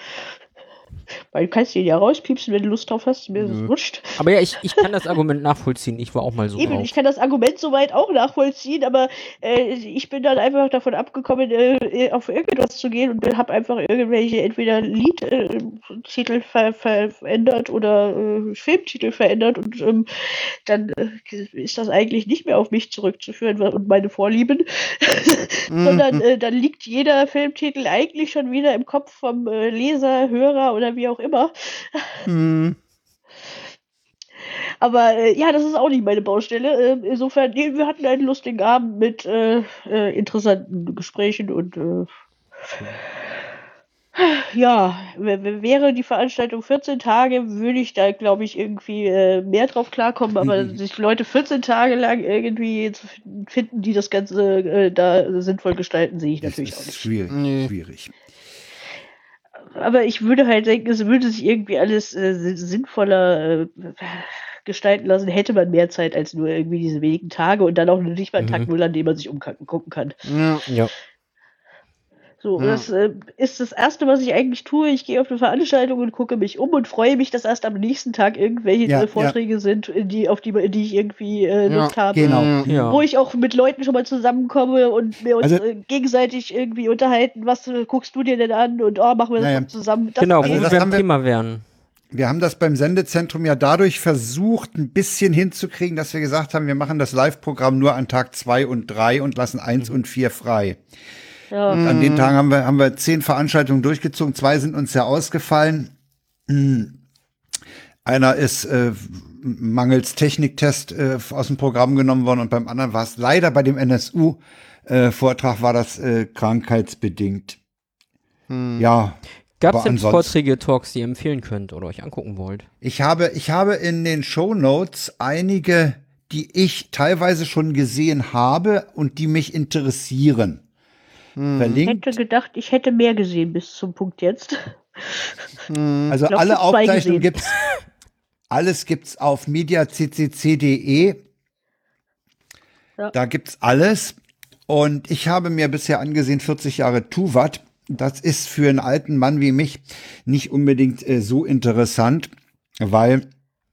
Weil du kannst ihn ja rauspiepsen, wenn du Lust drauf hast, mir ist es wurscht. Aber ja, ich, ich kann das Argument nachvollziehen. Ich war auch mal so Eben, drauf. ich kann das Argument soweit auch nachvollziehen, aber äh, ich bin dann einfach davon abgekommen, äh, auf irgendwas zu gehen und habe einfach irgendwelche entweder Liedtitel ver ver verändert oder äh, Filmtitel verändert und ähm, dann äh, ist das eigentlich nicht mehr auf mich zurückzuführen und meine Vorlieben, <laughs> sondern äh, dann liegt jeder Filmtitel eigentlich schon wieder im Kopf vom äh, Leser, Hörer oder wie auch immer. Hm. Aber äh, ja, das ist auch nicht meine Baustelle. Äh, insofern, nee, wir hatten einen lustigen Abend mit äh, äh, interessanten Gesprächen und äh, ja, wäre die Veranstaltung 14 Tage, würde ich da, glaube ich, irgendwie äh, mehr drauf klarkommen. Aber sich Leute 14 Tage lang irgendwie zu finden, die das Ganze äh, da sinnvoll gestalten, sehe ich Das natürlich auch ist nicht. schwierig. Nee. schwierig. Aber ich würde halt denken, es würde sich irgendwie alles äh, sin- sinnvoller äh, gestalten lassen, hätte man mehr Zeit als nur irgendwie diese wenigen Tage und dann auch nicht mal einen Tag Mhm. Null, an dem man sich umgucken kann. Ja. Ja. So, Ja. das äh, ist das Erste, was ich eigentlich tue. Ich gehe auf eine Veranstaltung und gucke mich um und freue mich, dass erst am nächsten Tag irgendwelche Ja, äh, Vorträge sind, in die, auf die, die ich irgendwie äh, Ja, Lust habe. genau. Ja. Ja. Wo ich auch mit Leuten schon mal zusammenkomme und wir uns Also- äh, gegenseitig irgendwie unterhalten, was äh, guckst du dir denn an und oh, machen wir das zusammen. Das Genau, geht. wo das wir wir- Thema wären. Wir haben das beim Sendezentrum ja dadurch versucht, ein bisschen hinzukriegen, dass wir gesagt haben, wir machen das Live-Programm nur an Tag zwei und drei und lassen eins und vier frei. Ja. Und an den Tagen haben wir, haben wir zehn Veranstaltungen durchgezogen. Zwei sind uns ja ausgefallen. Hm. Einer ist äh, mangels Techniktest äh, aus dem Programm genommen worden und beim anderen war es leider bei dem NSU-Vortrag war das äh, krankheitsbedingt. Ja, Gab es denn Vorträge, Talks, die ihr empfehlen könnt oder euch angucken wollt? Ich habe, ich habe in den Show Notes einige die ich teilweise schon gesehen habe und die mich interessieren. Ich Verlinkt. hätte gedacht, ich hätte mehr gesehen bis zum Punkt jetzt. Also glaub, alle ich Aufzeichnungen gesehen. gibt's, alles gibt's auf mediaccc.de. Ja. Da gibt's alles. Und ich habe mir bisher angesehen 40 Jahre Tuvat. Das ist für einen alten Mann wie mich nicht unbedingt äh, so interessant, weil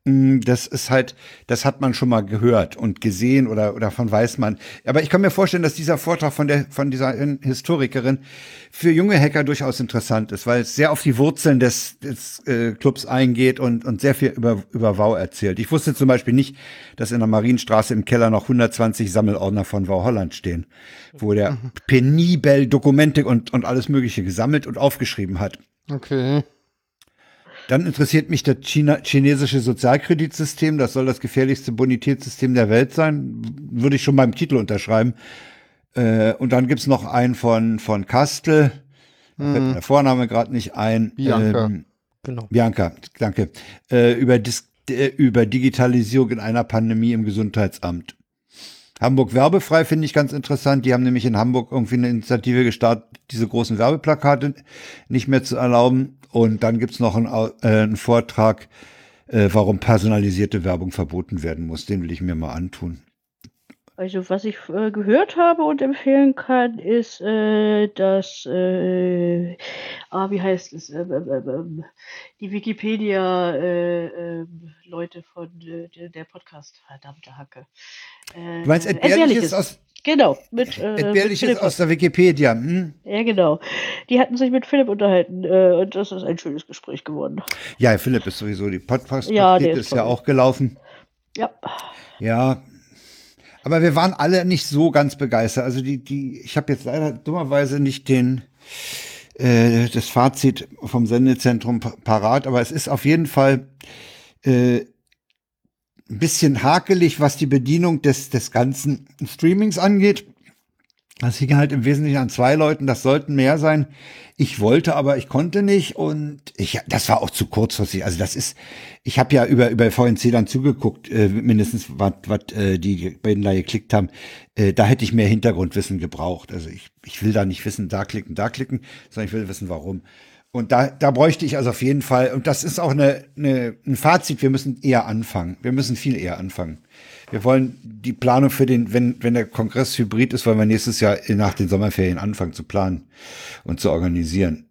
das ist halt, das hat man schon mal gehört und gesehen oder, oder von weiß man. Aber ich kann mir vorstellen, dass dieser Vortrag von der, von dieser Historikerin für junge Hacker durchaus interessant ist, weil es sehr auf die Wurzeln des, des äh, Clubs eingeht und, und sehr viel über, über WoW erzählt. Ich wusste zum Beispiel nicht, dass in der Marienstraße im Keller noch 120 Sammelordner von WoW Holland stehen, wo der penibel Dokumente und, und alles Mögliche gesammelt und aufgeschrieben hat. Okay. Dann interessiert mich das China chinesische Sozialkreditsystem. Das soll das gefährlichste Bonitätssystem der Welt sein. Würde ich schon beim Titel unterschreiben. Äh, und dann gibt's noch einen von, von Kastel. Fällt mir der Vorname gerade nicht ein. Bianca. Ähm, Genau. Bianca, danke. Äh, über, Dis äh, über Digitalisierung in einer Pandemie im Gesundheitsamt. Hamburg werbefrei finde ich ganz interessant. Die haben nämlich in Hamburg irgendwie eine Initiative gestartet, diese großen Werbeplakate nicht mehr zu erlauben. Und dann gibt's noch einen, äh, einen Vortrag, äh, warum personalisierte Werbung verboten werden muss. Den will ich mir mal antun. Also was ich äh, gehört habe und empfehlen kann, ist, äh, dass, äh, ah, wie heißt es, ähm, ähm, ähm, ähm, die Wikipedia-Leute von äh, der- der Podcast, verdammte Hacke. Äh, Du meinst Entbehrliches aus, Genau, mit, äh, mit Entbehrliches aus der Wikipedia? Hm? Ja, genau. Die hatten sich mit Philipp unterhalten äh, und das ist ein schönes Gespräch geworden. Ja, Philipp ist sowieso die podcast Ja, der ist ist ja auch gelaufen. Ja, Ja. Aber wir waren alle nicht so ganz begeistert. Also die, die, ich habe jetzt leider dummerweise nicht den äh, das Fazit vom Sendezentrum pa- parat, aber es ist auf jeden Fall äh, ein bisschen hakelig, was die Bedienung des, des ganzen Streamings angeht. Das hing halt im Wesentlichen an zwei Leuten, das sollten mehr sein. Ich wollte, aber ich konnte nicht und ich, das war auch zu kurzfristig. Also das ist, ich habe ja über über VNC dann zugeguckt, äh, mindestens was was äh, die beiden da geklickt haben. Äh, da hätte ich mehr Hintergrundwissen gebraucht. Also ich ich will da nicht wissen, da klicken, da klicken, sondern ich will wissen, warum. Und da, da bräuchte ich also auf jeden Fall, und das ist auch eine, eine, ein Fazit, wir müssen eher anfangen. Wir müssen viel eher anfangen. Wir wollen die Planung für den, wenn, wenn der Kongress hybrid ist, wollen wir nächstes Jahr nach den Sommerferien anfangen zu planen und zu organisieren.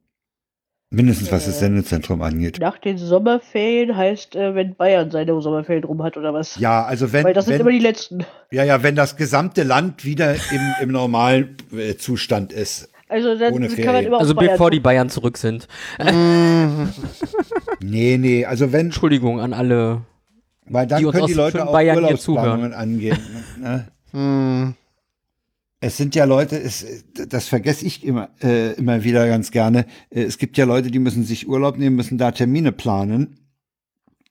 Mindestens was das Sendezentrum angeht. nach den Sommerferien heißt, äh, wenn Bayern seine Sommerferien rum hat oder was. Ja, also wenn, Weil das sind wenn immer die letzten. ja, ja, wenn das gesamte Land wieder im, im normalen äh, Zustand ist. Also dann Ohne kann man immer Also Bayern bevor die. Bayern zurück sind. <laughs> Nee, nee, also wenn, Entschuldigung an alle. weil dann die können die Leute auch Bayern hier Urlaubsplanungen angehen. Ne? <laughs> Hm. Es sind ja Leute, es, das vergesse ich immer, äh, immer wieder ganz gerne. Äh, Es gibt ja Leute, die müssen sich Urlaub nehmen, müssen da Termine planen.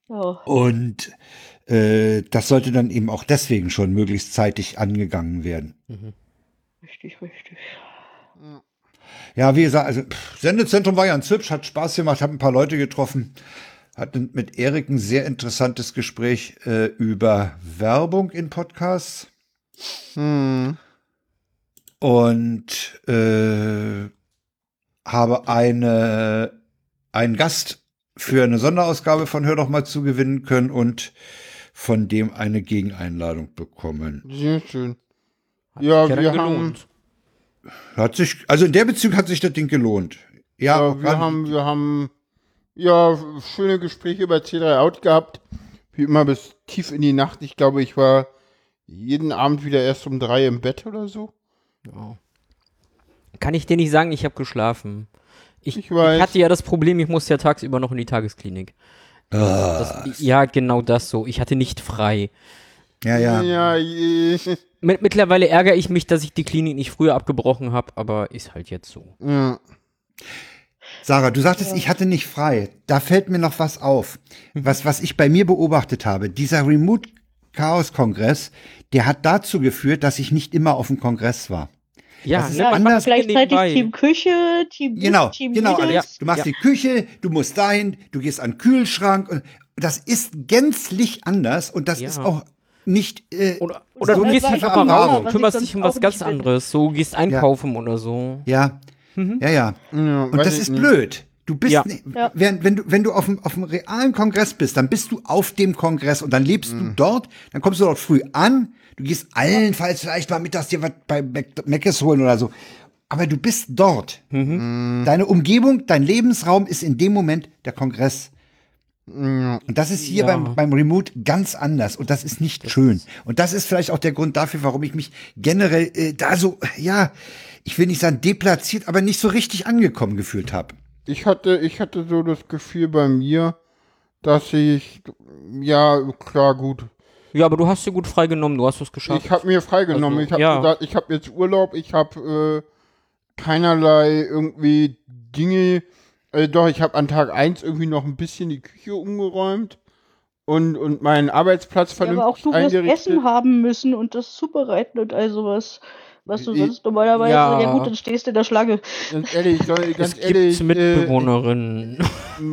Ja. Und äh, das sollte dann eben auch deswegen schon möglichst zeitig angegangen werden. Richtig, richtig. Ja, wie gesagt, also pff, Sendezentrum war ganz hübsch, hat Spaß gemacht, habe ein paar Leute getroffen, hatte mit Erik ein sehr interessantes Gespräch äh, über Werbung in Podcasts. Hm. und äh, habe eine, einen Gast für eine Sonderausgabe von Hör doch mal zu gewinnen können und von dem eine Gegeneinladung bekommen. Sehr schön. Ja, Ja, wir haben, gelohnt. Hat sich, also in der Beziehung hat sich das Ding gelohnt. Ja, ja, wir kann- haben, wir haben, ja, schöne Gespräche über C3 Out gehabt. Wie immer bis tief in die Nacht. Ich glaube, ich war jeden Abend wieder erst um drei im Bett oder so. Kann ich dir nicht sagen, ich habe geschlafen. Ich, Ich weiß. ich hatte ja das Problem, ich musste ja tagsüber noch in die Tagesklinik. Ah, Das, ja, genau das so. Ich hatte nicht frei. Ja, ja. Ja, Mit, mittlerweile ärgere ich mich, dass ich die Klinik nicht früher abgebrochen habe, aber ist halt jetzt so. ja. Sarah, du sagtest, ich hatte nicht frei. Da fällt mir noch was auf. Was, was ich bei mir beobachtet habe. Dieser Remote Chaos Kongress, der hat dazu geführt, dass ich nicht immer auf dem Kongress war. Ja, Das ist ne, ja man anders macht Gleichzeitig nebenbei. Team Küche, Team Bus, Genau, Team genau. Alex. Du machst Ja. die Küche, du musst dahin, du gehst an den Kühlschrank und das ist gänzlich anders und das Ja. ist auch nicht. Äh, Oder, oder so du gehst tiefe einfach mal raus und kümmerst dich um was ganz anderes. So gehst einkaufen oder so. ja, Mhm. ja, ja. Ja, Und das ist nicht. blöd. Du bist, Ja. nicht- Ja. Wenn, wenn du, wenn du auf dem, auf dem realen Kongress bist, dann bist du auf dem Kongress und dann lebst Mhm. du dort, dann kommst du dort früh an, du gehst allenfalls vielleicht mal mittags dir was bei Mac- Mc's holen oder so. Aber du bist dort. Mhm. Deine Umgebung, dein Lebensraum ist in dem Moment der Kongress. Und das ist hier Ja. beim, beim Remote ganz anders und das ist nicht schön. Und das ist vielleicht auch der Grund dafür, warum ich mich generell äh, da so, ja, ich will nicht sagen deplatziert, aber nicht so richtig angekommen gefühlt habe. Ich hatte, ich hatte so das Gefühl bei mir, dass ich, ja, klar, gut. Ja, aber du hast dir gut freigenommen, du hast es geschafft. Ich habe mir freigenommen. Also, ich habe ja. gesagt, ich habe jetzt Urlaub, ich habe äh, keinerlei irgendwie Dinge. Äh, doch, ich habe an Tag 1 irgendwie noch ein bisschen die Küche umgeräumt und, und meinen Arbeitsplatz Ja, vernünftig aber auch du wirst. Essen haben müssen und das zubereiten und all sowas. Was du Ich- sonst normalerweise, Ja. ja, gut, dann stehst du in der Schlange. Ganz ehrlich, Leute, es ganz gibt ehrlich. Äh, Mitbewohnerinnen.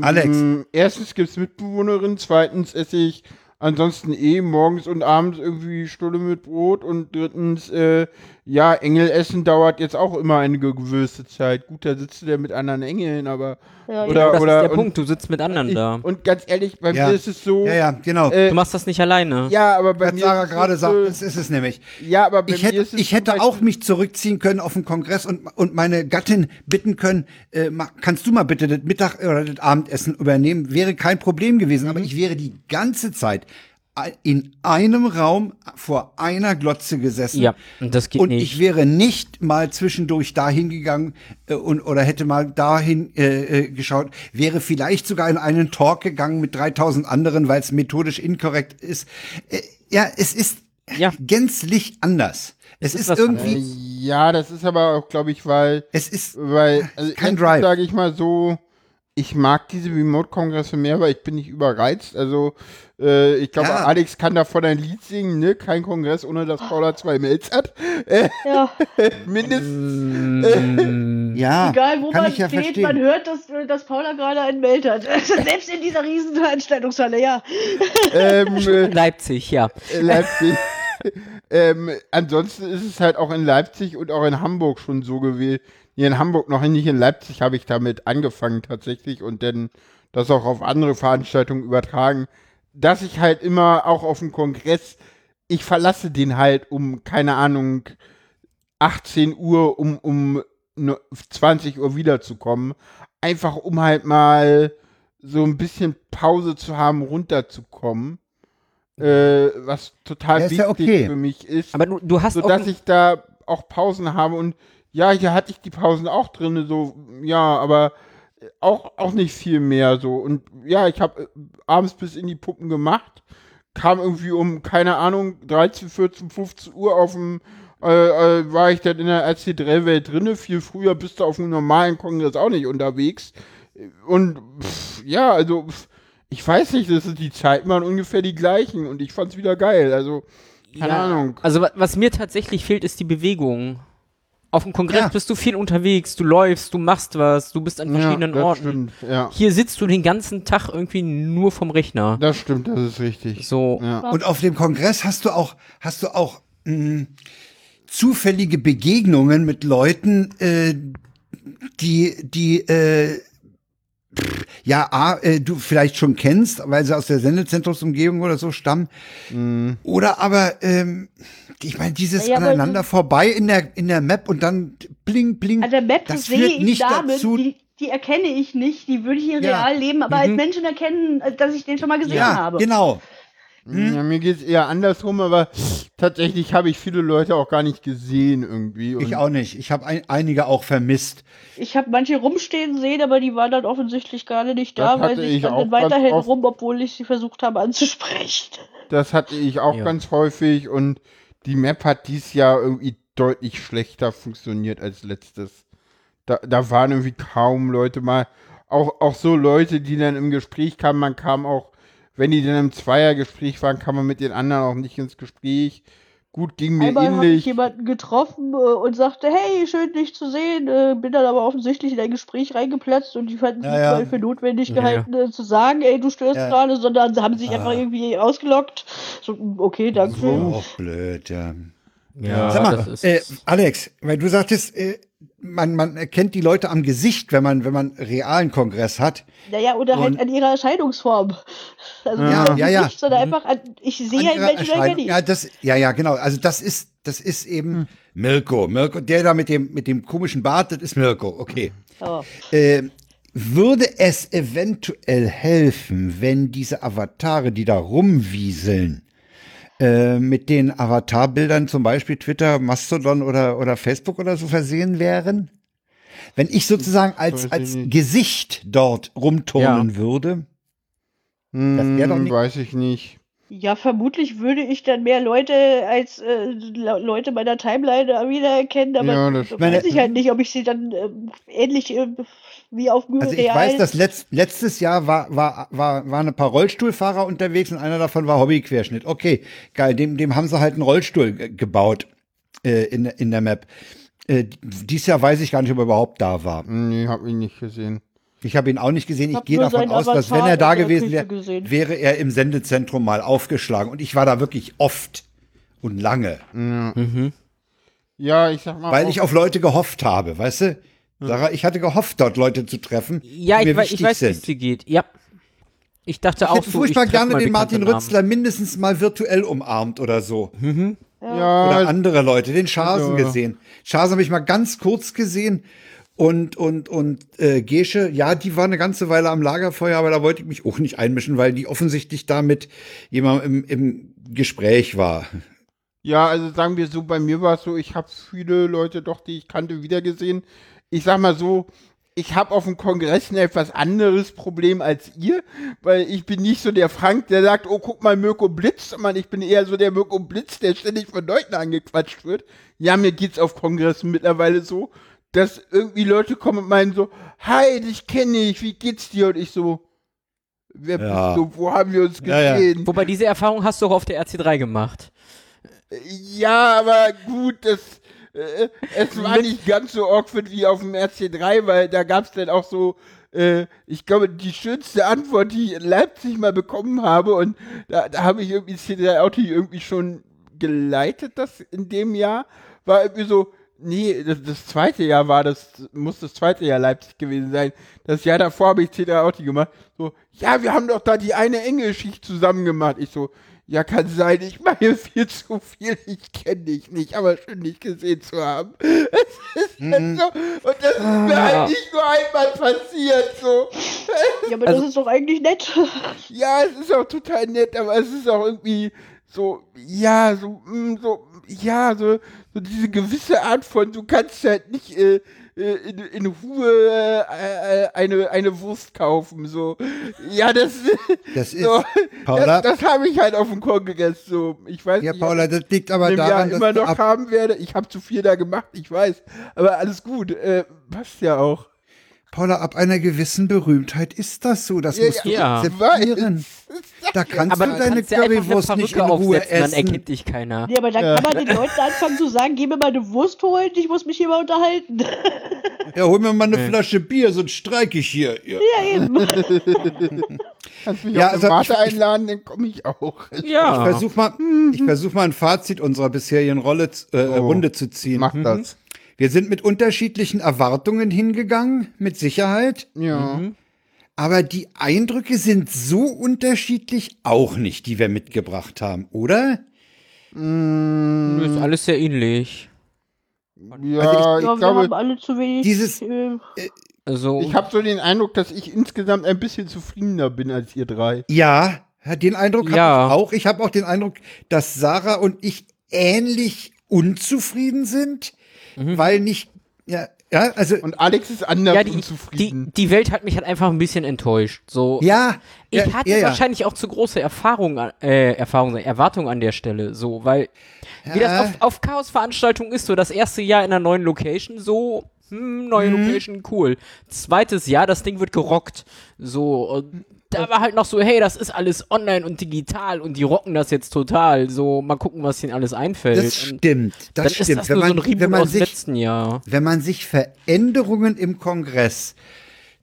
Alex. Mm, Erstens gibt es Mitbewohnerinnen, zweitens esse ich ansonsten eh morgens und abends irgendwie Stulle mit Brot und drittens, äh, ja, Engelessen dauert jetzt auch immer eine gewisse Zeit. Gut, da sitzt du ja mit anderen Engeln, aber Ja, Oder- das ist der und- Punkt, du sitzt mit anderen ich, da. und ganz ehrlich, bei Ja. mir ist es so, Ja, ja, genau. äh, Du machst das nicht alleine. ja, aber bei Was mir Sarah gerade so, sagt, das ist es nämlich. ja, aber bei Ich mir hätte, ist es ich hätte Beispiel- auch mich zurückziehen können auf den Kongress und, und meine Gattin bitten können, äh, ma- kannst du mal bitte das Mittag oder das Abendessen übernehmen? Wäre kein Problem gewesen, Mhm. aber ich wäre die ganze Zeit in einem Raum vor einer Glotze gesessen. Ja, und das geht und nicht. ich wäre nicht mal zwischendurch dahin gegangen äh, und oder hätte mal dahin äh, äh, geschaut, wäre vielleicht sogar in einen Talk gegangen mit 3000 anderen, weil es methodisch inkorrekt ist. Äh, ja, es ist Ja. gänzlich anders. Es ist ist, was irgendwie, Ja, das ist aber auch, glaube ich, weil es ist Weil, also Kein Drive. sage ich mal so, ich mag diese Remote-Kongresse mehr, weil ich bin nicht überreizt. Also, äh, ich glaube, Ja. Alex kann davon ein Lied singen, ne? Kein Kongress, ohne dass Paula zwei Mails hat. Äh, Ja, <laughs> mindestens. ja, egal wo kann man ich ja steht, verstehen. man hört, dass, dass Paula gerade einen Mail hat. <laughs> Selbst in dieser riesen Veranstaltungshalle, ja. ähm, äh, <laughs> Leipzig, ja. äh, Leipzig. ähm, ansonsten ist es halt auch in Leipzig und auch in Hamburg schon so gewesen. Hier in Hamburg noch nicht in Leipzig habe ich damit angefangen tatsächlich und dann das auch auf andere Veranstaltungen übertragen, dass ich halt immer auch auf dem Kongress, ich verlasse den halt um, keine Ahnung, 18 Uhr, um, um ne- 20 Uhr wiederzukommen. Einfach um halt mal so ein bisschen Pause zu haben, runterzukommen. Äh, was total Ja, ist ja wichtig okay. für mich ist Aber du, du hast so auch dass ich da auch Pausen habe und ja, hier hatte ich die Pausen auch drin, so ja, aber auch auch nicht viel mehr so und ja, ich habe abends bis in die Puppen gemacht, kam irgendwie um keine Ahnung 13, 14, 15 Uhr auf dem äh, äh, war ich dann in der RC3-Welt drinne. Viel früher bist du auf dem normalen Kongress auch nicht unterwegs. Und pff, ja, also pff, ich weiß nicht, das ist die Zeiten waren ungefähr die gleichen und ich fand's wieder geil. Also keine Ja. Ahnung. Also wa- was mir tatsächlich fehlt, ist die Bewegung. Auf dem Kongress Ja. bist du viel unterwegs, du läufst, du machst was, du bist an verschiedenen das Orten. Stimmt, ja. Hier sitzt du den ganzen Tag irgendwie nur vom Rechner. Das stimmt, das ist richtig. So. Ja. Und auf dem Kongress hast du auch, hast du auch mh, zufällige Begegnungen mit Leuten, äh, die, die, äh, ja, A, äh, du vielleicht schon kennst, weil sie aus der Sendezentrumsumgebung oder so stammen. Oder aber, ähm, ich meine, dieses Ja, aneinander vorbei in der, in der Map und dann bling, bling. An der Map das sehe führt ich nicht Damen, dazu. die, die erkenne ich nicht, die würde ich in Ja. real leben, aber als Menschen erkennen, äh, dass ich den schon mal gesehen ja, habe. genau. Ja, mir geht's eher andersrum, aber tatsächlich habe ich viele Leute auch gar nicht gesehen irgendwie. Und Ich auch nicht. Ich habe ein, einige auch vermisst. Ich habe manche rumstehen sehen, aber die waren dann offensichtlich gerade nicht da, weil sie standen weiterhin rum, obwohl ich sie versucht habe anzusprechen. Das hatte ich auch Ja. ganz häufig und die Map hat dies Jahr irgendwie deutlich schlechter funktioniert als letztes. Da, da waren irgendwie kaum Leute mal, auch, auch so Leute, die dann im Gespräch kamen, man kam auch, wenn die dann im Zweiergespräch waren, kam man mit den anderen auch nicht ins Gespräch. Gut, ging mir Einmal habe ich ähnlich. jemanden getroffen äh, und sagte, hey, schön dich zu sehen, äh, bin dann aber offensichtlich in ein Gespräch reingeplatzt und die fanden es Ja, nicht für notwendig Ja. gehalten, äh, zu sagen, ey, du störst Ja. gerade, sondern sie haben sich Ah. einfach irgendwie ausgelockt. So, okay, danke. So auch blöd, ja. Ja, Sag mal, das ist. Äh, Alex, weil du sagtest, äh, man, man erkennt die Leute am Gesicht, wenn man, wenn man realen Kongress hat. Naja, oder halt Und- an ihrer Erscheinungsform. Also Ja, nicht ja, ja. Gesicht, sondern einfach an, ich sehe Erscheinung. kenne ich. Ja, das, ja, ja, genau. Also das ist, das ist eben Mirko. Mirko, der da mit dem, mit dem komischen Bart, das ist Mirko. Okay. Ja. Äh, würde es eventuell helfen, wenn diese Avatare, die da rumwieseln, äh, mit den Avatarbildern zum Beispiel Twitter, Mastodon oder, oder Facebook oder so versehen wären? Wenn ich sozusagen als, als. Gesicht dort rumturnen würde? Hm, wär doch nicht- weiß ich nicht. Ja, vermutlich würde ich dann mehr Leute als äh, Le- Leute meiner Timeline wiedererkennen, aber Ja, das- weiß Meine- ich halt nicht, ob ich sie dann ähm, ähnlich äh, wie auf Also ich real- weiß, dass letzt, letztes Jahr war, war, war, waren ein paar Rollstuhlfahrer unterwegs und einer davon war Hobbyquerschnitt. Okay, geil, dem, dem haben sie halt einen Rollstuhl ge- gebaut äh, in, in der Map. Äh, dies Jahr weiß ich gar nicht, ob er überhaupt da war. Nee, hab ich nicht gesehen. Ich habe ihn auch nicht gesehen. Ich Hab gehe davon aus, dass wenn Avatar er da gewesen wäre, wäre er im Sendezentrum mal aufgeschlagen. Und ich war da wirklich oft und lange, Ja, ich sag mal. weil ich auf Leute gehofft habe, weißt du? Sarah, ich hatte gehofft, dort Leute zu treffen, ja, die ich, mir wei- ich wichtig weiß, wie es sind. dir geht. Ja. Ich dachte Ich auch hätte so. furchtbar ich gerne mal den Martin. Rützler mindestens mal virtuell umarmt oder so. ja, Oder andere Leute, den Schasen Ja. gesehen. Schasen habe ich mal ganz kurz gesehen. Und, und, und äh, Gesche, ja, die war eine ganze Weile am Lagerfeuer, aber da wollte ich mich auch nicht einmischen, weil die offensichtlich da mit jemandem im, im Gespräch war. Ja, also sagen wir so, bei mir war es so, ich habe viele Leute doch, die ich kannte, wiedergesehen. Ich sag mal so, ich habe auf dem Kongress ein etwas anderes Problem als ihr, weil ich bin nicht so der Frank, der sagt, oh, guck mal, Mirko Blitz, sondern ich bin eher so der Mirko Blitz, der ständig von Leuten angequatscht wird. Ja, mir geht's auf Kongressen mittlerweile so, dass irgendwie Leute kommen und meinen so, hi, dich kenne ich, wie geht's dir? Und ich so, wer Ja. bist du, wo haben wir uns Ja, ja. gesehen? Wobei diese Erfahrung hast du auch auf der RC3 gemacht. Ja, aber gut, das, äh, es war nicht ganz so awkward wie auf dem RC3, weil da gab es dann auch so, äh, ich glaube, die schönste Antwort, die ich in Leipzig mal bekommen habe, und da, da habe ich irgendwie C3 Auto irgendwie schon geleitet, das in dem Jahr, war irgendwie so, nee, das, das zweite Jahr war das, muss das zweite Jahr Leipzig gewesen sein. Das Jahr davor habe ich C3 Auto gemacht. So, ja, wir haben doch da die eine Engelschicht zusammen gemacht. Ich so, ja, kann sein, ich mache <laughs> viel zu viel, ich kenne dich nicht, aber schön dich gesehen zu haben. <laughs> Es ist halt so, und das ist mir halt nicht nur einmal passiert, so. <laughs> Ja, aber Also- das ist doch eigentlich nett. Ja, es ist auch total nett, aber es ist auch irgendwie so, ja, so, mm, so, ja, so, so diese gewisse Art von, du kannst halt nicht äh, äh, in, in Ruhe äh, äh, eine, eine Wurst kaufen, so. Ja, das, Das <laughs> ist, so, Paula, das, das habe ich halt auf dem Kongress, so. Ich weiß ja, nicht, Paula, das liegt aber im Jahr daran, dass immer noch ab, haben werde. Ich habe zu viel da gemacht, ich weiß. Aber alles gut, äh, passt ja auch. Paula, ab einer gewissen Berühmtheit ist das so. Das Ja, musst du ja. akzeptieren. Da kannst Aber du deine kannst ja Currywurst nicht in Ruhe aufsetzen, dann essen. erkennt dich keiner. Nee, aber dann kann man den Leuten anfangen zu sagen, geh mir mal eine Wurst holen, ich muss mich hier mal unterhalten. <laughs> Ja, hol mir mal eine Flasche Bier, sonst streike ich hier. Ja. ja, eben. <laughs> Kannst mich Ja, auf also ich- einladen, dann komme ich auch. Ja. Ich versuche mal, ich versuch mal ein Fazit unserer bisherigen Rolle, äh, Oh. Runde zu ziehen. Mach das. Wir sind mit unterschiedlichen Erwartungen hingegangen, mit Sicherheit. Ja. Aber die Eindrücke sind so unterschiedlich auch nicht, die wir mitgebracht haben, oder? Nö, Ist alles sehr ähnlich. Ja, Also ich, ja, wir glaube, haben alle zu wenig. Dieses- äh, Also, ich habe so den Eindruck, dass ich insgesamt ein bisschen zufriedener bin als ihr drei. Ja, den Eindruck Ja. habe ich auch. Ich habe auch den Eindruck, dass Sarah und ich ähnlich unzufrieden sind, Mhm. weil nicht, ja, ja, also, Und Alex ist anders ja, die, die, unzufrieden. die Welt hat mich halt einfach ein bisschen enttäuscht. So, ja. ich ja, hatte ja, ja. wahrscheinlich auch zu große Erfahrung, an- äh, Erfahrung, Erwartung an der Stelle, so, weil, wie das auf, auf Chaos-Veranstaltungen ist, so das erste Jahr in einer neuen Location, so, hm, neue Mhm. Location, cool. Zweites Jahr, das Ding wird gerockt, so, und da war halt noch so, hey, das ist alles online und digital und die rocken das jetzt total. So, mal gucken, was ihnen alles einfällt. Das und stimmt, dann das ist stimmt. das nur so ein wenn man aus dem sich, letzten Jahr. wenn man sich Veränderungen im Kongress,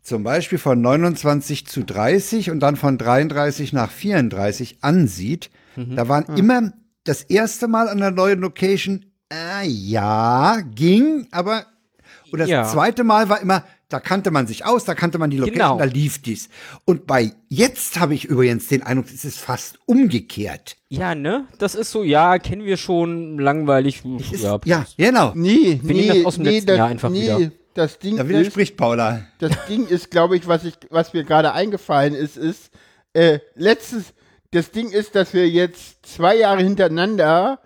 zum Beispiel von 29 zu 30 und dann von 33 nach 34 ansieht, Mhm. da waren immer das erste Mal an der neuen Location, äh, ja, ging, aber und das Ja. zweite Mal war immer, da kannte man sich aus, da kannte man die Location, Genau. da lief dies. Und bei jetzt habe ich übrigens den Eindruck, es ist fast umgekehrt. Ja, ne? Das ist so, ja, kennen wir schon, langweilig. Ist, ja, ja, genau. Nee, Wir nehmen nee, das aus dem nee, letzten das, Jahr einfach nee, wieder. das Ding Da ist, widerspricht Paula. das Ding ist, glaube ich, was ich, was mir gerade eingefallen ist, ist, äh, letztes, das Ding ist, dass wir jetzt zwei Jahre hintereinander,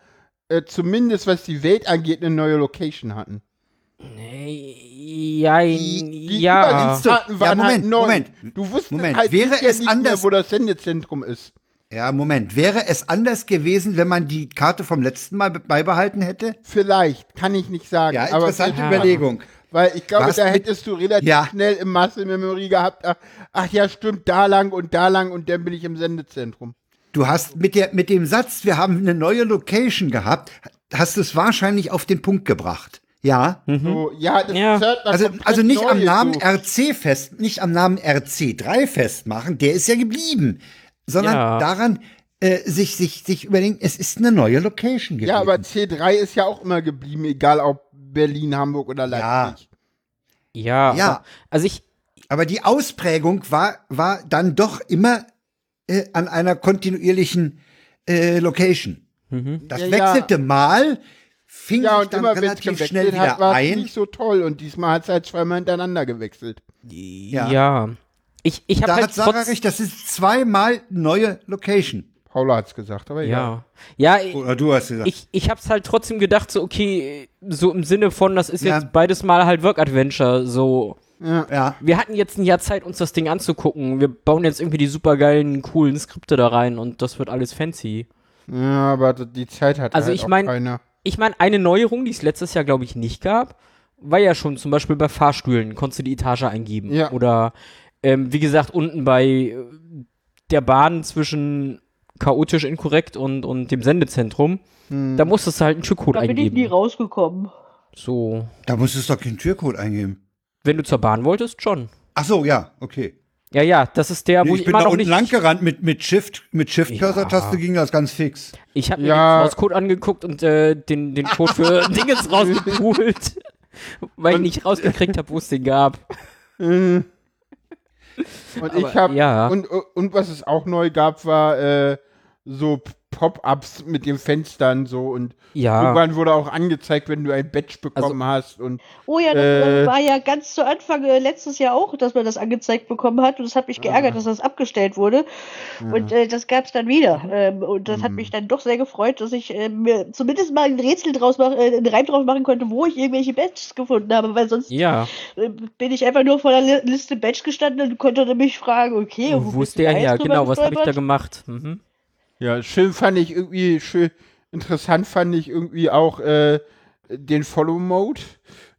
äh, zumindest was die Welt angeht, eine neue Location hatten. ja, Die, ja. Übergangsdaten waren ja, halt Moment, neu. Moment. Du wusstest Moment, halt wäre es nicht anders- mehr, wo das Sendezentrum ist. Ja, Moment. Wäre es anders gewesen, wenn man die Karte vom letzten Mal be- beibehalten hätte? Vielleicht, kann ich nicht sagen. Ja, aber interessante vielleicht- Überlegung. Weil ich glaube, Was da hättest du relativ Ja. schnell im Muscle Memory gehabt, ach, ach ja, stimmt, da lang und da lang und dann bin ich im Sendezentrum. Du hast mit, der, mit dem Satz, wir haben eine neue Location gehabt, hast es wahrscheinlich auf den Punkt gebracht. Ja. So, ja, das Ja. halt was Also, also nicht am Namen so. RC fest, nicht am Namen RC3 festmachen, der ist ja geblieben, sondern Ja. daran äh, sich, sich, sich überlegen, es ist eine neue Location gewesen. Ja, aber C3 ist ja auch immer geblieben, egal ob Berlin, Hamburg oder Leipzig. Ja, Ja. aber- also ich, Aber die Ausprägung war, war dann doch immer äh, an einer kontinuierlichen äh, Location. Das Ja, ja. wechselte mal, fing Ja, sich und dann immer wenn es relativ schnell wieder hat, war ein. nicht so toll und diesmal hat es halt zweimal hintereinander gewechselt. ja. Ich, ich habe Da halt hat Sarah trotz, recht, das ist zweimal neue Location. Paula hat's gesagt, aber ja. ja. Ja, Oder du hast gesagt. ich, ich hab's halt trotzdem gedacht, so, okay, so im Sinne von, das ist Ja. jetzt beides Mal halt Work-Adventure, so. ja. Wir hatten jetzt ein Jahr Zeit, uns das Ding anzugucken. Wir bauen jetzt irgendwie die supergeilen, coolen Skripte da rein und das wird alles fancy. Ja, aber die Zeit hat Also halt ich auch mein- keiner. Ich meine, eine Neuerung, die es letztes Jahr, glaube ich, nicht gab, war ja schon zum Beispiel bei Fahrstühlen, konntest du die Etage eingeben. Ja. Oder, ähm, wie gesagt, unten bei äh, der Bahn zwischen chaotisch inkorrekt und, und dem Sendezentrum, Hm. da musstest du halt einen Türcode Da bin ich nie eingeben. rausgekommen. So. Da musstest du doch keinen Türcode eingeben. Wenn du zur Bahn wolltest, schon. Ach so, ja, okay. Ja, ja, das ist der, wo ich ich, bin immer da noch unten nicht. lang gerannt mit, mit Shift, mit Ja. Shift-Cursor-Taste ging das ganz fix. Ich habe mir Ja. den Source-Code angeguckt und äh, den, den Code für <laughs> Dingens rausgepult, <laughs> weil ich nicht rausgekriegt habe, wo es den gab. Mhm. Und ich habe ja. und, und was es auch neu gab, war äh, so Pop-ups mit den Fenstern so und Ja. irgendwann wurde auch angezeigt, wenn du ein Badge Also bekommen hast und Oh ja, das, Äh. war ja ganz zu Anfang äh, letztes Jahr auch, dass man das angezeigt bekommen hat. Und das hat mich geärgert, dass das abgestellt wurde. Und äh, das gab es dann wieder. Ähm, und das hat mich dann doch sehr gefreut, dass ich äh, mir zumindest mal ein Rätsel draus machen, äh, einen Reim draus machen konnte, wo ich irgendwelche Badges gefunden habe. Weil sonst Ja. äh, bin ich einfach nur vor der Li- Liste Badge gestanden und konnte dann mich fragen, okay, Wo, der da her? Genau, was habe ich da gemacht? Mhm. Ja, schön fand ich irgendwie schön interessant fand ich irgendwie auch äh, den Follow Mode,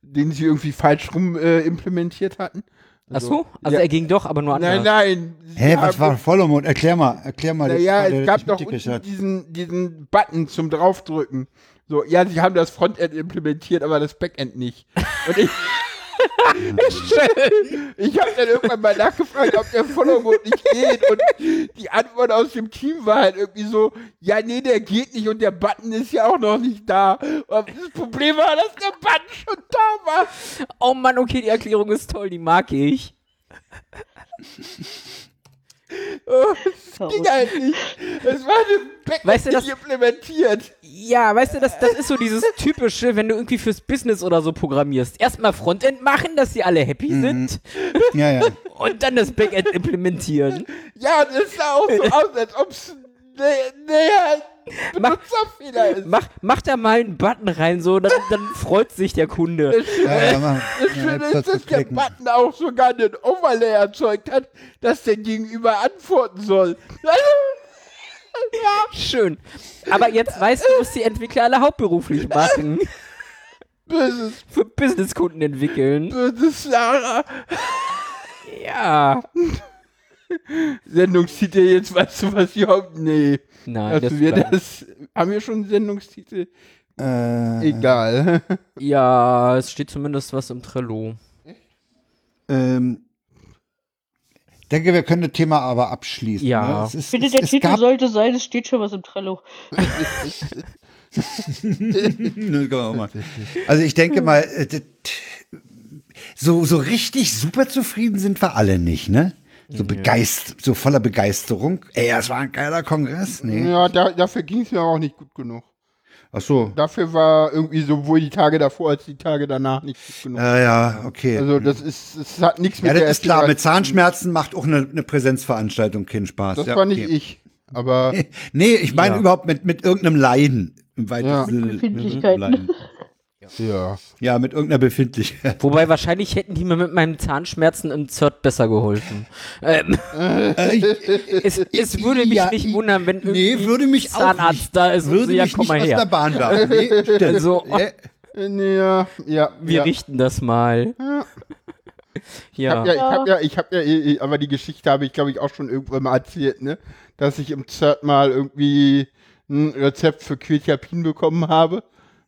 den sie irgendwie falsch rum äh, implementiert hatten. Ach so? Also ja. er ging doch, aber nur anders. Nein, nein. Hä, was haben- war Follow Mode? Erklär mal, erklär mal. Naja, es gab doch diesen, diesen Button zum draufdrücken. So, ja, sie haben das Frontend implementiert, aber das Backend nicht. Und ich, ich habe dann irgendwann mal nachgefragt, ob der Follow Mode nicht geht. Und die Antwort aus dem Team war halt irgendwie so, ja, nee, der geht nicht und der Button ist ja auch noch nicht da. Und das Problem war, dass der Button schon da war. Oh Mann, okay, die Erklärung ist toll, die mag ich. Oh, das ging halt nicht. Es war im Backend Weißt du, nicht das- implementiert. Ja, weißt du, das, das ist so dieses typische, wenn du irgendwie fürs Business oder so programmierst. Erstmal Frontend machen, dass sie alle happy sind Ja, ja. <laughs> und dann das Backend implementieren. Ja, und es sah auch so aus, als ob es näher <laughs> Benutzerfehler ist. Mach, mach da mal einen Button rein, so, dann, dann freut sich der Kunde. ja, ja Das ja, Schöne Apps ist, dass der. Button auch sogar einen Overlay erzeugt hat, dass der Gegenüber antworten soll. <laughs> Schön. Aber jetzt weißt du, was die Entwickler alle hauptberuflich machen. <laughs> Böses, Für Businesskunden entwickeln. böses Sarah. Ja. Sendungstitel jetzt, weißt du was überhaupt? Nee. Nein, das Also wir bleibt- das, haben wir schon einen Sendungstitel? Äh, Egal. <laughs> Ja, es steht zumindest was im Trello. ähm, ich denke, wir können das Thema aber abschließen. Ja. Ne? Es ist, Ich finde, es, der es Titel gab, sollte sein, es steht schon was im Trello. <laughs> Also ich denke mal, äh, das- so, so richtig super zufrieden sind wir alle nicht, ne? So begeistert, so voller Begeisterung. Ey, das war ein geiler Kongress, nee. Ja, da, dafür ging es mir auch nicht gut genug. Ach so. Dafür war irgendwie sowohl die Tage davor als die Tage danach nicht gut genug. Ja, ja, okay. Also das ist, es hat nichts mit ja, der das ist klar. Mit Zahnschmerzen macht auch eine, eine Präsenzveranstaltung keinen Spaß. Das ja, war nicht okay. ich. Aber <laughs> Nee, ich meine Ja. überhaupt mit, mit irgendeinem Leiden. Im weitesten Ja. Sinne. Befindlichkeiten. Ja. Ja, mit irgendeiner Befindlichkeit. Wobei wahrscheinlich hätten die mir mit meinen Zahnschmerzen im ZERT besser geholfen. Ähm, Äh, es, es würde mich Ja, nicht ich- wundern, wenn irgendwie Nee, würde mich auch Zahnarzt nicht, da ist und würde so, ja, mich komm nicht mal aus der her. Bahn werfen. <laughs> Nee. Also, Äh, Äh, Ja, ja. wir ja. richten das mal. Ich hab Ja. ja, ich hab ja, ich hab ja, aber die Geschichte habe ich, glaube ich, auch schon irgendwann mal erzählt, ne? Dass ich im ZERT mal irgendwie ein Rezept für Quetiapin bekommen habe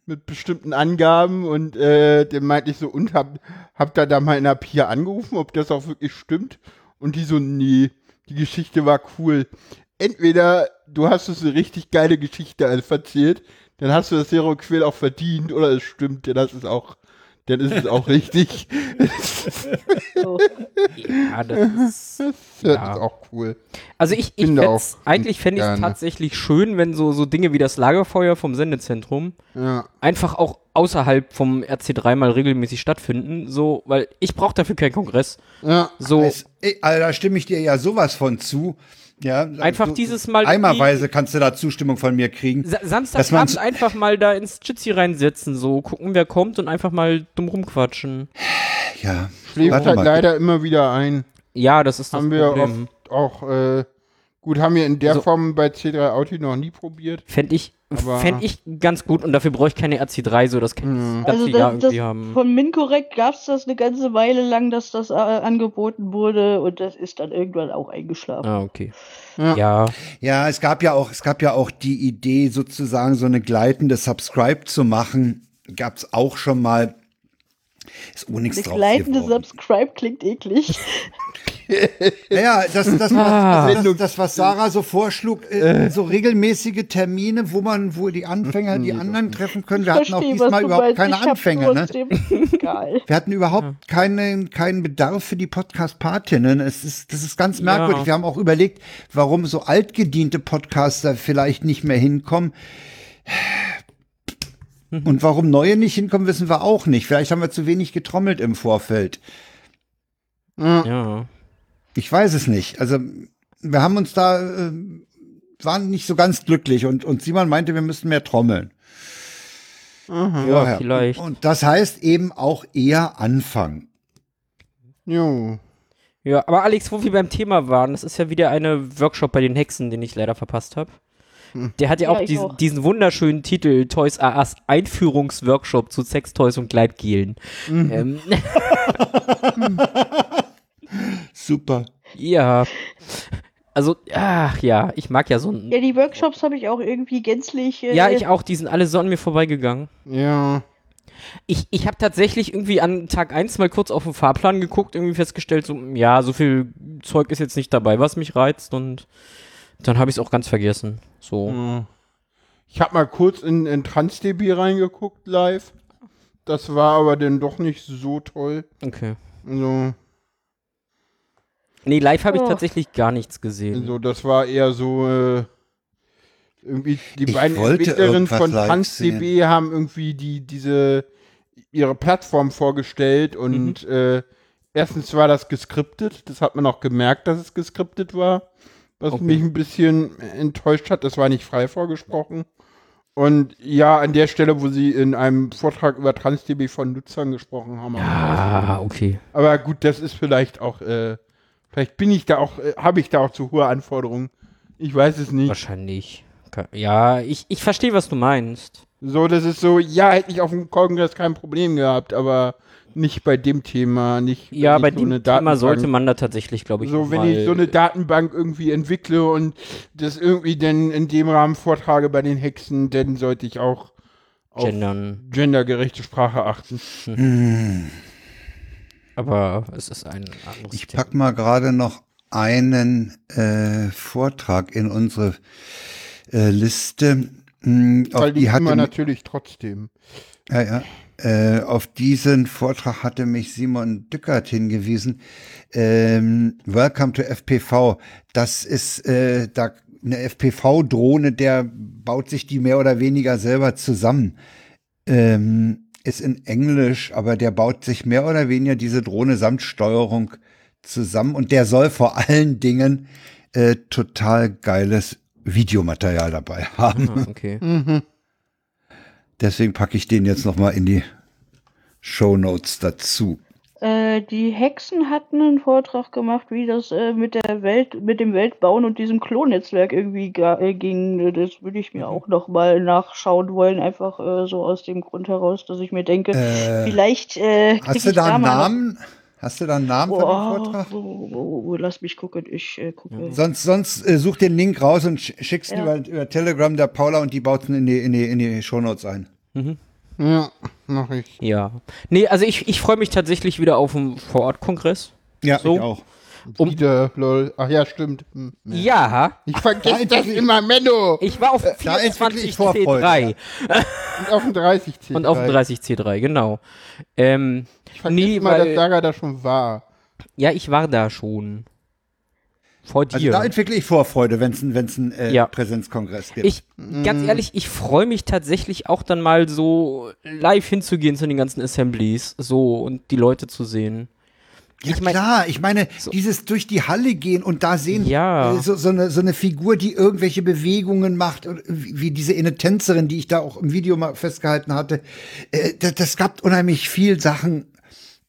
mit bestimmten Angaben und äh, dem meinte ich so und hab, hab da da mal in der Pia angerufen, ob das auch wirklich stimmt und die so nee, die Geschichte war cool. Entweder du hast uns eine richtig geile Geschichte erzählt, dann hast du das Zero Quill auch verdient oder es stimmt, dann ist es auch, dann ist es auch richtig. So. Ja, das ist, <laughs> Das Ja. ist auch cool. also ich, ich Finde fänd's, auch eigentlich fände ich es tatsächlich schön, wenn so, so Dinge wie das Lagerfeuer vom Sendezentrum Ja. einfach auch außerhalb vom RC3 mal regelmäßig stattfinden, so, weil ich brauche dafür keinen Kongress. Ja. So, Es, ey, also da stimme ich dir ja sowas von zu. Ja, Einfach so- dieses Mal Eimerweise kannst du da Zustimmung von mir kriegen. Sa Samstagabend einfach mal da ins Jitsi reinsetzen, so gucken, wer kommt und einfach mal dumm rumquatschen. Ja. Schläft halt mal. leider immer wieder ein. Ja, das ist das haben wir Problem. oft auch, äh, gut, haben wir in der Also- Form bei C3 Auto noch nie probiert. Fände ich, Aber- fänd ich ganz gut und dafür brauche ich keine RC3, so das kann ich das Also ganze Jahr das, das, irgendwie haben. von Mincorrect gab es das eine ganze Weile lang, dass das äh, angeboten wurde und das ist dann irgendwann auch eingeschlafen. Ah, okay. Ja. Ja. Ja, es gab ja auch, es gab ja auch die Idee, sozusagen so eine gleitende Subscribe zu machen. Gab's auch schon mal. Ist auch nichts gleitende geworden. Subscribe klingt eklig. <laughs> Naja, das, das, Ah. was, das, das, was Sarah so vorschlug, äh, so regelmäßige Termine, wo man, wo die Anfänger die anderen treffen können. Wir hatten auch diesmal überhaupt meinst. keine Anfänger, ne? Wir hatten überhaupt keinen, keinen Bedarf für die Podcast-Patinnen. Es ist, das ist ganz merkwürdig. Ja. Wir haben auch überlegt, warum so altgediente Podcaster vielleicht nicht mehr hinkommen. Und warum neue nicht hinkommen, wissen wir auch nicht. Vielleicht haben wir zu wenig getrommelt im Vorfeld. Ja. Ich weiß es nicht. Also wir haben uns da, äh, waren nicht so ganz glücklich und, und Simon meinte, wir müssten mehr trommeln. Ja, vielleicht. Und das heißt eben auch eher anfangen. Jo. Ja, aber Alex, wo wir beim Thema waren, das ist ja wieder eine Workshop bei den Hexen, den ich leider verpasst habe. Der hat ja, Ja, auch, diesen, auch. diesen wunderschönen Titel Toys R Us Einführungsworkshop zu Sextoys und Gleitgelen. Ähm, <laughs> Super. ja. Also, ach ja, ich mag ja so ein. Ja, die Workshops habe ich auch irgendwie gänzlich. Äh, Ja, ich auch, die sind alle so an mir vorbeigegangen. Ja. Ich, ich habe tatsächlich irgendwie an Tag 1 mal kurz auf den Fahrplan geguckt, irgendwie festgestellt, so, ja, so viel Zeug ist jetzt nicht dabei, was mich reizt und dann habe ich es auch ganz vergessen. So. Ja. Ich habe mal kurz in, in TransDB reingeguckt live. Das war aber dann doch nicht so toll. Okay. Also, Nee, live habe ich Oh. tatsächlich gar nichts gesehen. also das war eher so äh, irgendwie die Ich beiden Entwicklerinnen von TransDB haben irgendwie die diese ihre Plattform vorgestellt und äh, erstens war das geskriptet, das hat man auch gemerkt, dass es geskriptet war, was Okay. mich ein bisschen enttäuscht hat. Das war nicht frei vorgesprochen. Und ja, an der Stelle, wo sie in einem Vortrag über TransDB von Nutzern gesprochen haben. Ah, okay. Aber gut, das ist vielleicht auch, äh, vielleicht bin ich da auch, äh, habe ich da auch zu hohe Anforderungen. Ich weiß es nicht. Wahrscheinlich. Ja, ich, ich verstehe, was du meinst. So, das ist so, ja, hätte ich auf dem Kongress kein Problem gehabt, aber nicht bei dem Thema, nicht Ja, bei so dem Thema Datenbank- sollte man da tatsächlich, glaube ich, So, wenn mal ich so eine Datenbank irgendwie entwickle und das irgendwie dann in dem Rahmen vortrage bei den Hexen, dann sollte ich auch auf gendern. gendergerechte Sprache achten. Aber es ist ein anderes Ich pack mal gerade noch einen äh, Vortrag in unsere äh, Liste. Hm, Weil die die immer hatte, natürlich trotzdem. ja, ja, äh, auf diesen Vortrag hatte mich Simon Dückert hingewiesen. Ähm, Welcome to FPV. Das ist äh, da eine FPV-Drohne, der baut sich die mehr oder weniger selber zusammen. Ähm, ist in Englisch, aber der baut sich mehr oder weniger diese Drohne samt Steuerung zusammen und der soll vor allen Dingen äh, total geiles Videomaterial dabei haben. Ah, okay. Deswegen packe ich den jetzt noch mal in die Show Notes dazu. Äh, die Hexen hatten einen Vortrag gemacht, wie das äh, mit der Welt, mit dem Weltbauen und diesem Klonnetzwerk irgendwie äh, ging. Das würde ich mir auch noch mal nachschauen wollen, einfach äh, so aus dem Grund heraus, dass ich mir denke, vielleicht Hast du da einen mal noch- Namen? Hast du da einen Namen von dem Oh, Vortrag? wo, wo, lass mich gucken, ich äh, gucke. Sonst, sonst äh, such den Link raus und sch- schickst ihn Ja. über, über Telegram der Paula und die baut ihn in die, in die, in die Shownotes ein. Ja, mach ich. Ja. Nee, also ich, ich freue mich tatsächlich wieder auf einen Vorortkongress. Ja, So. ich auch. Um- Wieder, lol. Ach ja, stimmt. Hm, nee. Ja. Ich vergesse das immer, Menno. Ich war auf da entwickle ich 24 Vorfreude, C3 Und auf dem 30 C3. und auf dem 30 C3, genau. Ähm, Ich vergesse nee, immer, dass weil, Sarah da schon war. ja, ich war da schon. Vor Also dir. da entwickle ich Vorfreude, wenn es ein, wenn's ein äh, Ja. Präsenzkongress gibt. Ich, ganz ehrlich, ich freue mich tatsächlich auch dann mal so live hinzugehen zu den ganzen Assemblies, so und die Leute zu sehen. Ja ich mein- klar, ich meine, dieses durch die Halle gehen und da sehen, Ja. äh, so, so, eine, so eine Figur, die irgendwelche Bewegungen macht, und wie diese eine Tänzerin, die ich da auch im Video mal festgehalten hatte. Äh, das, das gab unheimlich viel Sachen,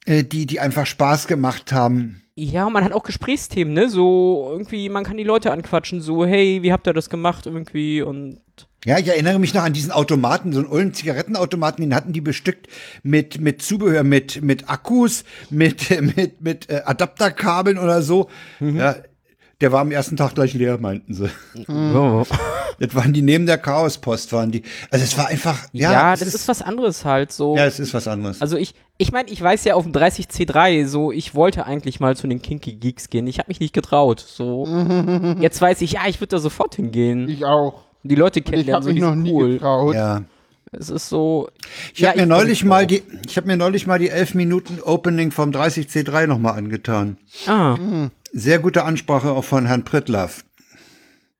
äh, die, die einfach Spaß gemacht haben. Ja, und man hat auch Gesprächsthemen, ne? So irgendwie, man kann die Leute anquatschen, so, hey, wie habt ihr das gemacht irgendwie und Ja, ich erinnere mich noch an diesen Automaten, so einen ollen Zigarettenautomaten, den hatten die bestückt mit, mit Zubehör, mit, mit Akkus, mit, <laughs> mit, mit äh, Adapterkabeln oder so. Ja, der war am ersten Tag gleich leer, meinten sie. oh. Das waren die neben der Chaospost, waren die. Also es war einfach, ja, ja, es das ist, was anderes halt so. ja, es ist was anderes. Also ich, ich meine, ich weiß ja auf dem 30C3, so, ich wollte eigentlich mal zu den Kinky Geeks gehen. Ich habe mich nicht getraut. So, <laughs> jetzt weiß ich, ja, ich würde da sofort hingehen. Ich auch. Die Leute Und ich kennenlernen, habe so, mich die noch sind nie cool. getraut. ja. Es ist so. Ich ja, habe mir neulich mal auch. die, ich habe mir neulich mal die 11 Minuten Opening vom 30C3 nochmal angetan. Ah, Sehr gute Ansprache auch von Herrn Prittlaff.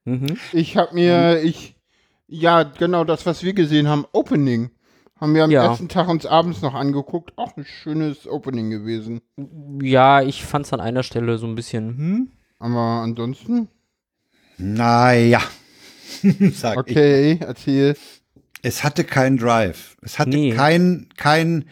mhm. Ich habe mir, ich, ja, genau das, was wir gesehen haben, Opening. Haben wir am Ja. ersten Tag uns abends noch angeguckt. Auch ein schönes Opening gewesen. Ja, ich fand's an einer Stelle so ein bisschen, hm? Aber ansonsten, Naja, <laughs> sag ich. okay, erzähl. Es hatte keinen Drive. Es hatte Nee. keinen keinen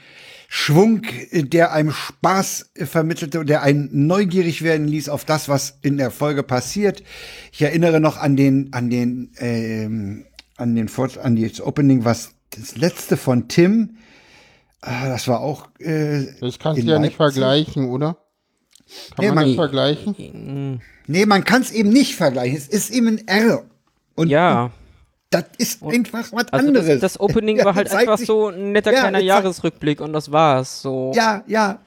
Schwung, der einem Spaß vermittelte und der einen neugierig werden ließ auf das, was in der Folge passiert. Ich erinnere noch an den an den ähm, an den Fort an das Opening, was das letzte von Tim. Ah, das war auch. Äh, Das kannst in du ja nicht vergleichen, oder? Kann Nee, man man- das vergleichen? Nee, man kann es eben nicht vergleichen. Es ist eben ein R. Und Ja. das ist einfach was Also anderes. das, das Opening <laughs> Ja, war halt einfach sich- so ein netter Ja, kleiner Jahresrückblick und das war's. So. Ja, ja.